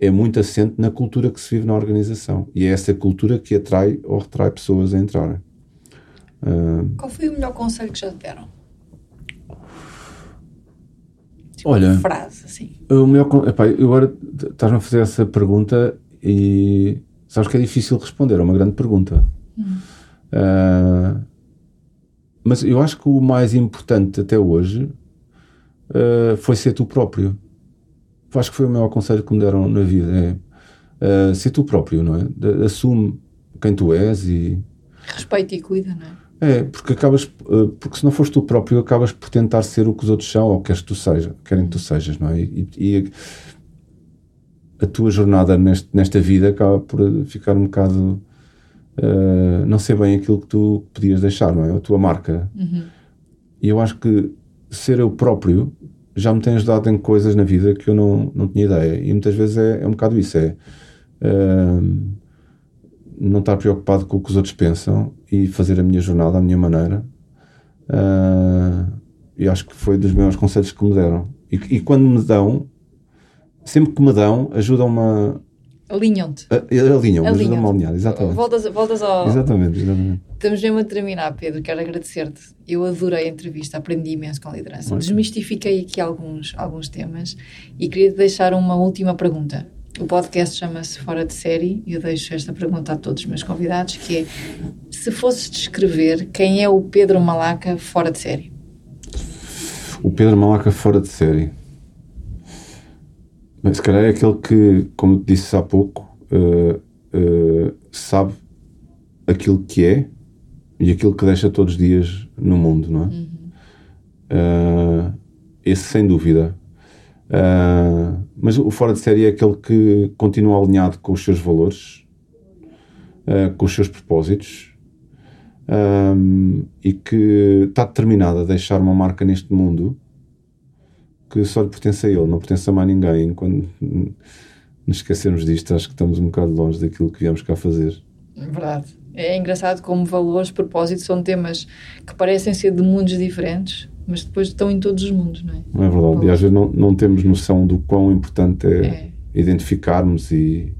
Speaker 2: é muito assente na cultura que se vive na organização. E é essa cultura que atrai ou retrai pessoas a entrarem.
Speaker 1: Uh, Qual foi o melhor conselho que já deram?
Speaker 2: Tipo olha,
Speaker 1: frase, assim.
Speaker 2: O melhor, epá, agora estás-me a fazer essa pergunta e sabes que é difícil responder, é uma grande pergunta. Hum. Uh, mas eu acho que o mais importante até hoje uh, foi ser tu próprio. Acho que foi o maior conselho que me deram na vida. É uh, ser tu próprio, não é? Assume quem tu és e.
Speaker 1: Respeita e cuida, não é?
Speaker 2: É, porque acabas, uh, porque se não fores tu próprio, acabas por tentar ser o que os outros são ou queres que tu seja, querem que tu sejas, não é? E, e a tua jornada neste, nesta vida acaba por ficar um bocado uh, não ser bem aquilo que tu podias deixar, não é? A tua marca.
Speaker 1: Uhum.
Speaker 2: E eu acho que ser eu próprio já me tem ajudado em coisas na vida que eu não, não tinha ideia. E muitas vezes é, é um bocado isso: é uh, não estar preocupado com o que os outros pensam e fazer a minha jornada, a minha maneira. Uh, e acho que foi dos maiores conselhos que me deram. E, e quando me dão, sempre que me dão, ajudam-me.
Speaker 1: Alinham-te.
Speaker 2: Alinham-me, ajudam-me a alinhar, exatamente.
Speaker 1: Voltas, voltas ao.
Speaker 2: Exatamente, exatamente.
Speaker 1: Estamos mesmo a terminar, Pedro. Quero agradecer-te. Eu adorei a entrevista, aprendi imenso com a liderança. Muito. Desmistifiquei aqui alguns, alguns temas e queria te deixar uma última pergunta. O podcast chama-se Fora de Série e eu deixo esta pergunta a todos os meus convidados, que é se fosses descrever quem é o Pedro Malaca fora de série?
Speaker 2: O Pedro Malaca fora de série mas se calhar é aquele que, como disse há pouco, uh, uh, sabe aquilo que é e aquilo que deixa todos os dias no mundo, não é? Uhum. Uh, esse sem dúvida. mas o fora de série é aquele que continua alinhado com os seus valores, com os seus propósitos e que está determinado a deixar uma marca neste mundo que só lhe pertence a ele, não pertence a mais ninguém. Quando nos esquecermos disto, acho que estamos um bocado longe daquilo que viemos cá fazer.
Speaker 1: Verdade. É engraçado como valores, propósitos são temas que parecem ser de mundos diferentes, mas depois estão em todos os mundos, não é?
Speaker 2: Não é verdade. Valores. E às vezes não, não temos noção do quão importante é, é. identificarmos e,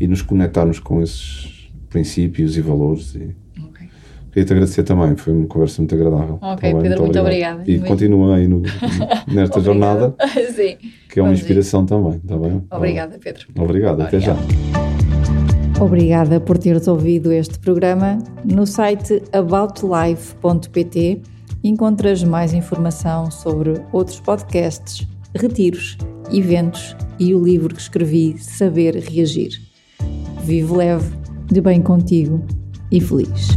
Speaker 2: e nos conectarmos com esses princípios e valores. E... Queria te agradecer também, foi uma conversa muito agradável.
Speaker 1: Ok, tá Pedro, muito, obrigada.
Speaker 2: E continua aí no, nesta jornada,
Speaker 1: Sim.
Speaker 2: que é uma inspiração também, está bem?
Speaker 1: Obrigada, Pedro.
Speaker 2: Obrigado, até já.
Speaker 1: Obrigada por teres ouvido este programa. No site aboutlife.pt encontras mais informação sobre outros podcasts, retiros, eventos e o livro que escrevi Saber Reagir. Vive leve, de bem contigo e feliz.